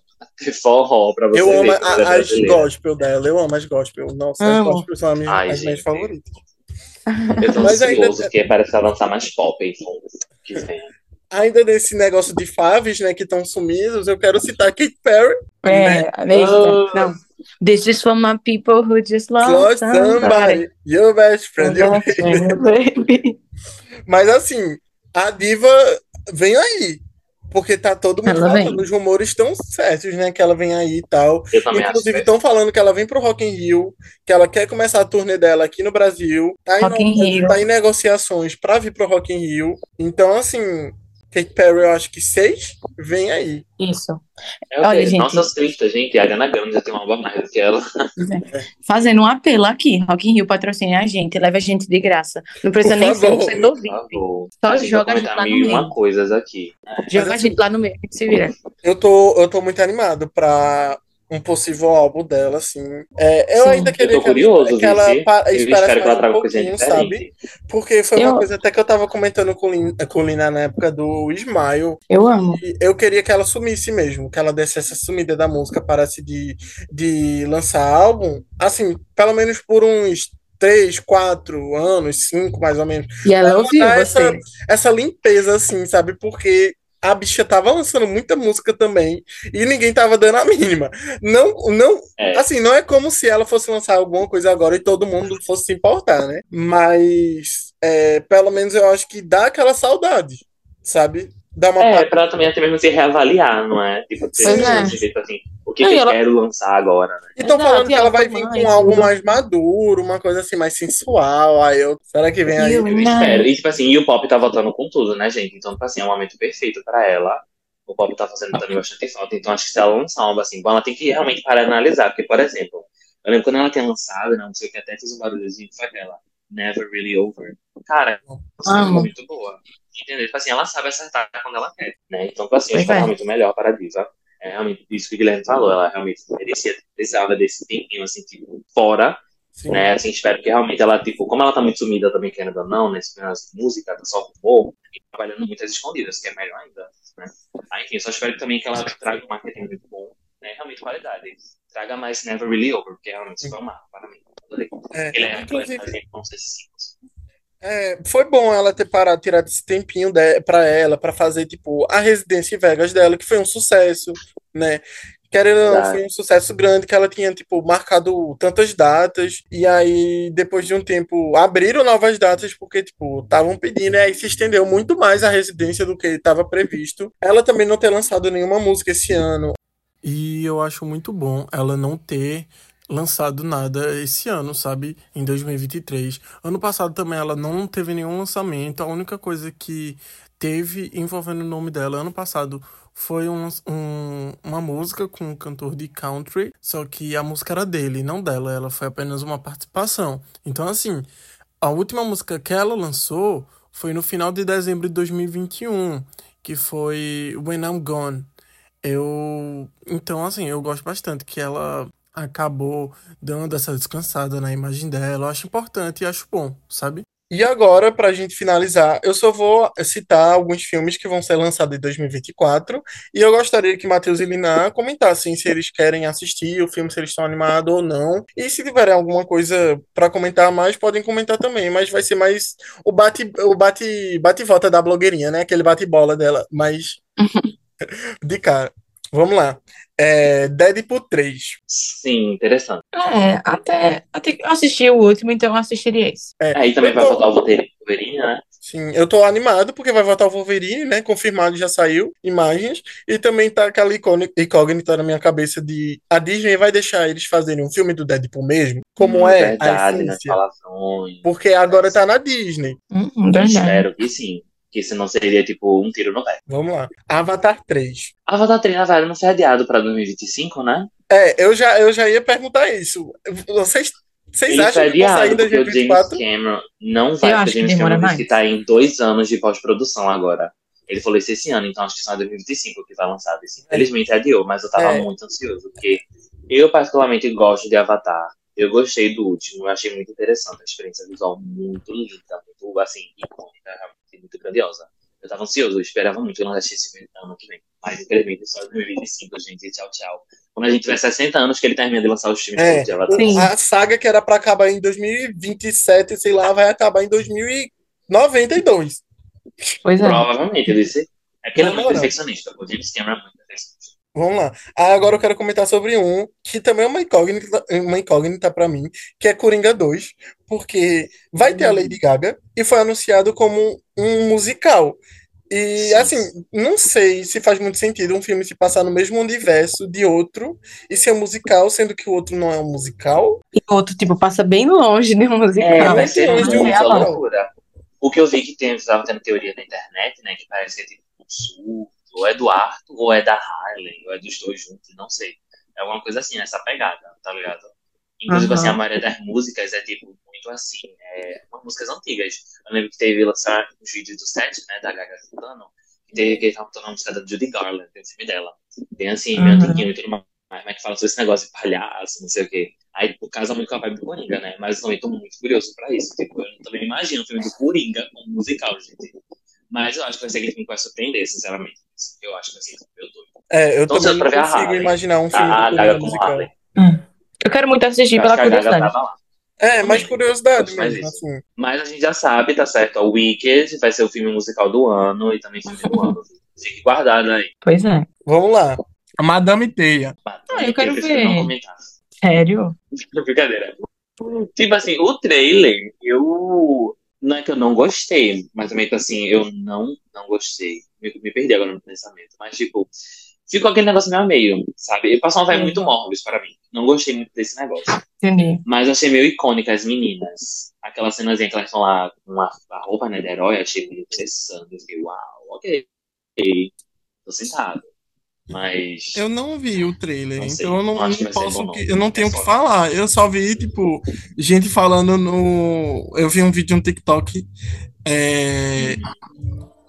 Forró, pra você Eu ver amo é a- as brasileira. gospel dela, eu amo as gospel. Nossa, as Amo. gospel são as minhas, Ai, as minhas favoritas. Eu tô Mas ainda- ansioso, parece que vai lançar mais pop, então. Que vem. Ainda nesse negócio de faves, né, que estão sumidos, eu quero citar Katy Perry. É, Ah. mesmo. Não. This is for my people who just love Love somebody. somebody, your best friend. your baby. baby. Mas assim, a diva vem aí. Porque tá todo mundo Ela vem. falando, os rumores estão certos, né? Que ela vem aí e tal. Inclusive, que- estão falando que ela vem pro Rock in Rio, que ela quer começar a turnê dela aqui no Brasil. Tá, Rock in em, Rio. tá em negociações pra vir pro Rock in Rio. Então, assim, Katy Perry, eu acho que seis, vem aí. Isso. É Olha, gente. Nossa, triste, gente. A Ariana Grande já tem uma álbum a mais do que ela. Fazendo um apelo aqui. Rock in Rio patrocina a gente, leva a gente de graça. Não precisa Por nem ser você favor. Só A gente joga a gente lá no e uma meio. coisas aqui. Joga a assim, gente lá no meio, a gente se vira. Eu tô, eu tô muito animado pra um possível álbum dela, assim. É, eu Sim. ainda Eu queria tô que ela- curioso, que ela, pa- Eu esperasse que ela um pouquinho, sabe? Porque foi uma Eu- coisa até que eu tava comentando com, Lin, com Lina na época do Smile. Eu amo. Eu queria que ela sumisse mesmo, que ela desse essa sumida da música, parasse de, de lançar álbum, assim, pelo menos por uns três, quatro anos, cinco mais ou menos. E ela Ela ouviu essa- Essa limpeza, assim, sabe? Porque a bicha tava lançando muita música também e ninguém tava dando a mínima. Não, não, É. assim, não é como se ela fosse lançar alguma coisa agora e todo mundo fosse se importar, né? Mas, é, pelo menos eu acho que dá aquela saudade, sabe? Dá uma É, pa- pra ela também até mesmo se reavaliar, não é? Tipo, ter é. assim. O que, Não, que eu ela- quero lançar agora, né? E estão falando que ela ela vai foi vir com algo mais maduro, uma coisa assim, mais sensual. Aí eu. Será que vem aí? Eu- Eu espero. E, tipo assim, e o pop tá voltando com tudo, né, gente? Então, tipo assim, é um momento perfeito pra ela. O pop tá fazendo também bastante falta. Então, acho que se ela lançar algo assim, bom, ela tem que realmente parar e analisar. Porque, por exemplo, eu lembro quando ela tinha lançado, né, não sei o que, até fez um barulhozinho, foi aquela Never Really Over. Cara, foi muito boa. Entendeu? Tipo assim, ela sabe acertar quando ela quer, né? Então, tipo assim, acho que é é. realmente o melhor para a diva. É realmente isso que o Guilherme falou. Ela realmente merecia, precisava desse tempinho, assim, tipo, fora Sim. né? Assim, espero que realmente ela, tipo, como ela tá muito sumida também, querendo ou não, nesse nas música, tá só rumor, e trabalhando muitas escondidas, que é melhor ainda, né? Ah, enfim, só espero também que ela traga um marketing muito bom, né? Realmente qualidade. Traga mais Never Really Over, porque realmente foi um marco para mim. Adorei. É, Ele é, inclusive- sei se É, foi bom ela ter parado, tirado esse tempinho de, pra ela, pra fazer, tipo, a residência em Vegas dela, que foi um sucesso, né? Querendo ou não, foi um sucesso grande, que ela tinha, tipo, marcado tantas datas, e aí, depois de um tempo, abriram novas datas, porque, tipo, estavam pedindo, e aí se estendeu muito mais a residência do que estava previsto. Ela também não ter lançado nenhuma música esse ano. E eu acho muito bom ela não ter lançado nada esse ano, sabe? Em 2023. Ano passado também ela não teve nenhum lançamento. A única coisa que teve envolvendo o nome dela ano passado foi um, um- uma música com um cantor de country, só que a música era dele, não dela. Ela foi apenas uma participação. Então, assim, a última música que ela lançou foi no final de dezembro de 2021, que foi When I'm Gone. Eu. Então, assim, eu gosto bastante que ela acabou dando essa descansada na imagem dela. Eu acho importante e acho bom, sabe? E agora, pra gente finalizar, eu só vou citar alguns filmes que vão ser lançados em 2024. E eu gostaria que Matheus e Lina comentassem se eles querem assistir o filme, se eles estão animados ou não. E se tiverem alguma coisa pra comentar mais, podem comentar também. Mas vai ser mais o bate, o bate, bate e volta da blogueirinha, né? Aquele bate-bola dela. Mas de cara. Vamos lá. É, Deadpool 3. Sim, interessante. É, até, até que eu assisti o último, então eu assistiria esse. É, Aí também eu vai tô- voltar o Wolverine, né? Sim, eu tô animado porque vai voltar o Wolverine, né? Confirmado, já saiu imagens. E também tá aquela incógnita na minha cabeça de a Disney vai deixar eles fazerem um filme do Deadpool mesmo? Como Hum, é a Verdade, né? essência? Palavrões. Porque agora tá na Disney. Verdade. Espero que sim. Que senão seria tipo um tiro no pé. Vamos lá. Avatar 3. Avatar 3, na verdade, não foi adiado pra 2025, né? É, eu já, eu já ia perguntar isso. Vocês, vocês Ele acham que vão sair adiado em porque o James 2024? Cameron não vai, Eu porque o que James Cameron disse mais. que tá em dois anos de pós-produção agora. Ele falou isso esse ano, então acho que só em 2025 que vai lançar. Esse. Infelizmente adiou, mas eu tava É. muito ansioso, porque eu particularmente gosto de Avatar. Eu gostei do último, eu achei muito interessante, a experiência visual muito linda, muito, assim, icônica, muito grandiosa. Eu tava ansioso, eu esperava muito que eu lançasse esse filme ano que vem. Mas infelizmente só em 2025, gente. Tchau, tchau. Quando a gente tiver 60 anos, que ele termina de lançar os filmes É, todos de Avatar. Sim. A saga que era pra acabar em 2027, sei lá, vai acabar em 2092. Pois é. Provavelmente, eu disse. É porque ele é muito perfeccionista. O James Cameron é muito perfeccionista. Vamos lá. Ah, agora eu quero comentar sobre um que também é uma incógnita, uma incógnita para mim, que é Coringa 2, porque vai ter a Lady Gaga e foi anunciado como um musical. E Sim. assim, não sei se faz muito sentido um filme se passar no mesmo universo de outro e ser musical, sendo que o outro não é um musical. E o outro, tipo, passa bem longe de um É, musical. vai ser longe de um musical. loucura. O que eu vi que tem, estava tendo teoria na internet, né? Que parece que é tipo um surto, ou é do Arthur, ou é da Harley, ou é dos dois juntos, não sei. É alguma coisa assim, nessa pegada, tá ligado? Inclusive, Aham. assim, a maioria das músicas é tipo muito assim, é músicas antigas. Eu lembro que teve lançar os vídeos do set, né, da Gaga cantando, que teve que tava tocando a música da Judy Garland, tem o filme dela. Tem assim, meio Uhum. antiguinho e tudo mais, mas que fala sobre esse negócio de palhaço, não sei o quê. Aí, tipo, casa muito com a vibe do Coringa, né? Mas eu também tô muito curioso pra isso. Tipo, eu também imagino um filme do Coringa como musical, gente. Mas eu acho que vai ser aquele filme que vai surpreender, sinceramente. Eu acho que vai ser meu doido. É, eu Tô também ansioso pra não ver a consigo Harley. imaginar um filme A do Gaga como musical. Harley. Eu quero muito assistir Eu pela curiosidade. É, mais curiosidade Mas mesmo, assim. Mas a gente já sabe, tá certo? O Wicked vai ser o filme musical do ano e também filme do ano. Fique guardado aí. Pois é. Vamos lá. A Madame Teia. Ah, eu quero ver. Sério? Brincadeira. Tipo assim, o trailer, eu. Não é que eu não gostei, mas também que assim, eu não, não gostei. Me, me perdi agora no pensamento. Mas, tipo, ficou aquele negócio meio a meio, sabe? Passou uma vibe muito Morbius para mim. Não gostei muito desse negócio. Entendi. Mas achei meio icônica as meninas. Aquela cenazinha que elas estão lá com a, a roupa né, de herói, achei meio interessante. Eu fiquei, uau, ok. Tô sentado. Mas. Eu não vi o trailer, Não sei, então eu não, não não posso. que- eu não tenho o É que falar. Eu só vi, tipo, gente falando no. Eu vi um vídeo no TikTok é,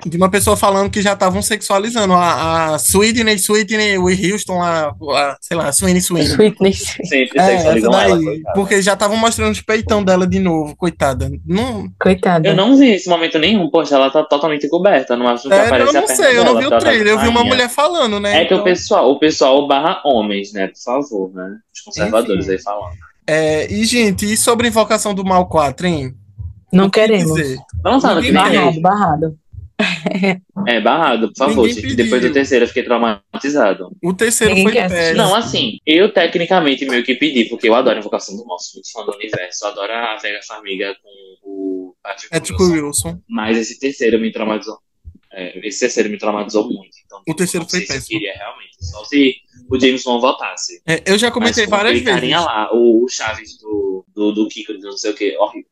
de uma pessoa falando que já estavam sexualizando a, a Sweetney, Sweetney, Whitney Houston, a, a, sei lá, Sweeney Sweeney. Sweetness. Sempre É, sexualizam ela, daí, coitada. porque já estavam mostrando os peitão dela de novo, coitada. Não, Coitada. Eu não vi esse momento nenhum, poxa, ela tá totalmente coberta, não acho que é, eu aparece a não perna sei, eu não vi o ela trailer, eu vi uma mulher falando, né? É que o Então, pessoal, o pessoal barra homens, né? Por favor, né? Os conservadores Enfim. aí falando. é, e, gente, e sobre Invocação do Mal 4, hein? Não O que queremos. dizer? Vamos lá no que Barrado, barrado. É, barrado, por favor, gente. Depois do terceiro eu fiquei traumatizado. O terceiro Ninguém foi péssimo. Não, assim, eu tecnicamente meio que pedi, porque eu adoro Invocação do Mal, sou muito fã do universo, eu adoro a Vega Farmiga com o Patrick É tipo Wilson. Wilson. Mas esse terceiro me traumatizou. É, esse terceiro me traumatizou muito. Então, O terceiro foi péssimo. queria realmente. Só se o James Wan voltasse. É, eu já comentei Mas várias vezes. lá, o, o Chaves do, do, do Kiko, de não sei o que, horrível.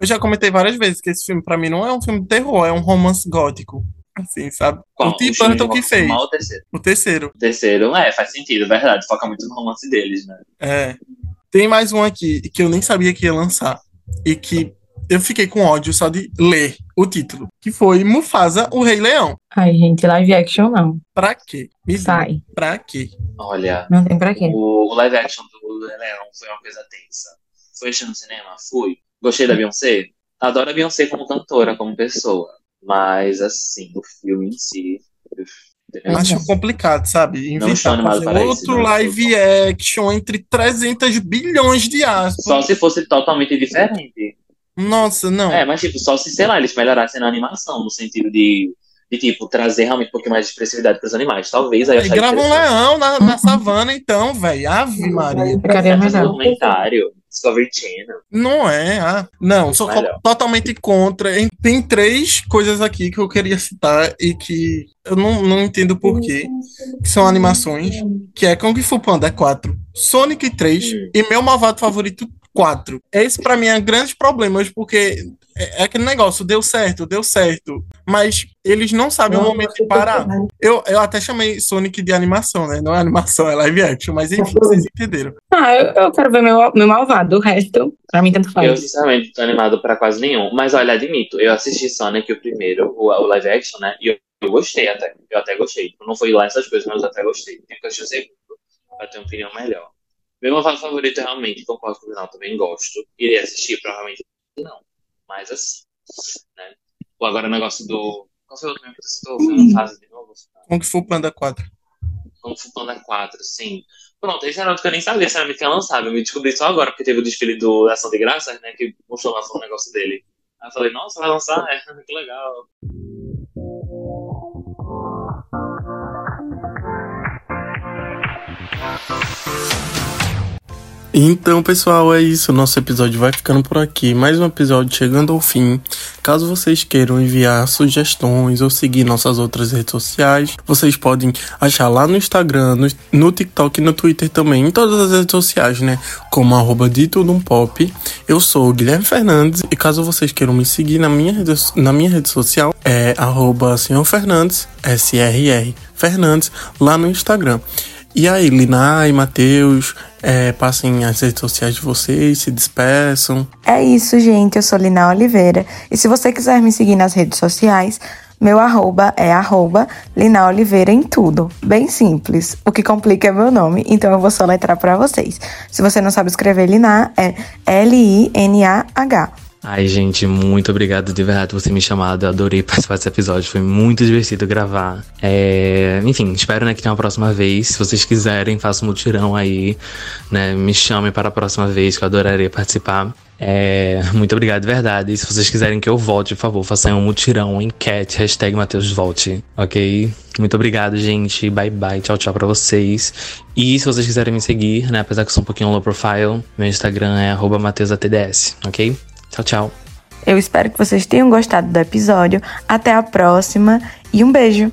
Eu já comentei várias vezes que esse filme, pra mim, não é um filme de terror, é um romance gótico. Assim, sabe? Qual? o Tim Burton que fez. Mal, o terceiro. O terceiro. O terceiro, é, faz sentido, verdade. Foca muito no romance deles, né? É. Tem mais um aqui que eu nem sabia que ia lançar. E que eu fiquei com ódio só de ler o título. Que foi Mufasa, o Rei Leão. Ai, gente, live action não. Pra quê? Me diga, Sai. Pra quê? Olha, Não tem pra quê. o, o live action do Rei Leão foi uma coisa tensa. Foi no cinema? Fui. Gostei da Beyoncé? Adoro a Beyoncé como cantora, como pessoa. Mas, assim, o filme em si. Pois Acho complicado, sabe? Inventar fazer para isso, outro não. live action entre 300 bilhões de aspas. Só se fosse totalmente diferente. Nossa, não. É, mas tipo, só se, sei lá, eles melhorassem na animação, no sentido de, de tipo, trazer realmente um pouquinho mais de expressividade pros animais. Talvez aí eu grava um leão na, na savana, então, velho. Ave Maria. Ficaria É melhor. documentário, Discovery Channel. Não é, ah. Não, sou Melhor. totalmente contra. Em- Tem três coisas aqui que eu queria citar e que eu não, não entendo por quê. Que são animações, que é Kung Fu Panda 4, Sonic 3 Hum. e meu malvado favorito 4. Esse pra mim é grandes problemas, porque é, é aquele negócio, deu certo, deu certo. Mas eles não sabem o momento de parar. Eu, eu até chamei Sonic de animação, né? Não é animação, é live action, mas enfim, vocês entenderam. Ah, eu, eu quero ver meu, meu malvado. O resto, pra mim, tanto Eu, faz. sinceramente, não tô animado pra quase nenhum. Mas olha, admito, eu assisti Sonic o primeiro, o, o live action, né? E eu, eu gostei até. Eu até gostei. Não foi lá essas coisas, mas eu até gostei. Tenho que assistir o segundo pra ter uma opinião melhor. Meu malvado favorito, realmente, concordo com o final, também gosto. Irei assistir, provavelmente não. Mas assim, né? Ou agora o negócio do. Qual foi o outro que você citou? Fase de novo? Kung Fu Panda 4. Kung Fu Panda 4, sim. Pronto, esse era outro que eu nem sabia se era que ia lançar. Eu me descobri só agora, porque teve o desfile do Ação de Graças, né? Que mostrou lá o negócio dele. Aí eu falei, nossa, vai lançar? É, que legal. Então, pessoal, é isso. Nosso episódio vai ficando por aqui. Mais um episódio chegando ao fim. Caso vocês queiram enviar sugestões ou seguir nossas outras redes sociais, vocês podem achar lá no Instagram, no, no TikTok e no Twitter também, em todas as redes sociais, né? Como arroba de tudo um pop. Eu sou o Guilherme Fernandes e caso vocês queiram me seguir na minha rede, na minha rede social, é arroba senhor Fernandes, SRR Fernandes, lá no Instagram. E aí, Lina e Matheus, é, passem as redes sociais de vocês, se despeçam. É isso, gente. Eu sou Lina Oliveira. E se você quiser me seguir nas redes sociais, meu arroba é arroba Oliveira em tudo. Bem simples. O que complica é meu nome, então eu vou soletrar pra vocês. Se você não sabe escrever Lina, é L-I-N-A-H. Ai, gente, muito obrigado de verdade por ter me chamado. Eu adorei participar desse episódio. Foi muito divertido gravar. É, Enfim, espero né, que tenha uma próxima vez. Se vocês quiserem, façam um mutirão aí. Né? Me chamem para a próxima vez, que eu adoraria participar. É, muito obrigado de verdade. E se vocês quiserem que eu volte, por favor, façam um mutirão, um enquete, hashtag Mateus Volte, ok? Muito obrigado, gente. Bye bye, tchau, tchau pra vocês. E se vocês quiserem me seguir, né? Apesar que eu sou um pouquinho low profile, meu Instagram é MateusATDS, ok? Tchau, tchau. Eu espero que vocês tenham gostado do episódio. Até a próxima e um beijo!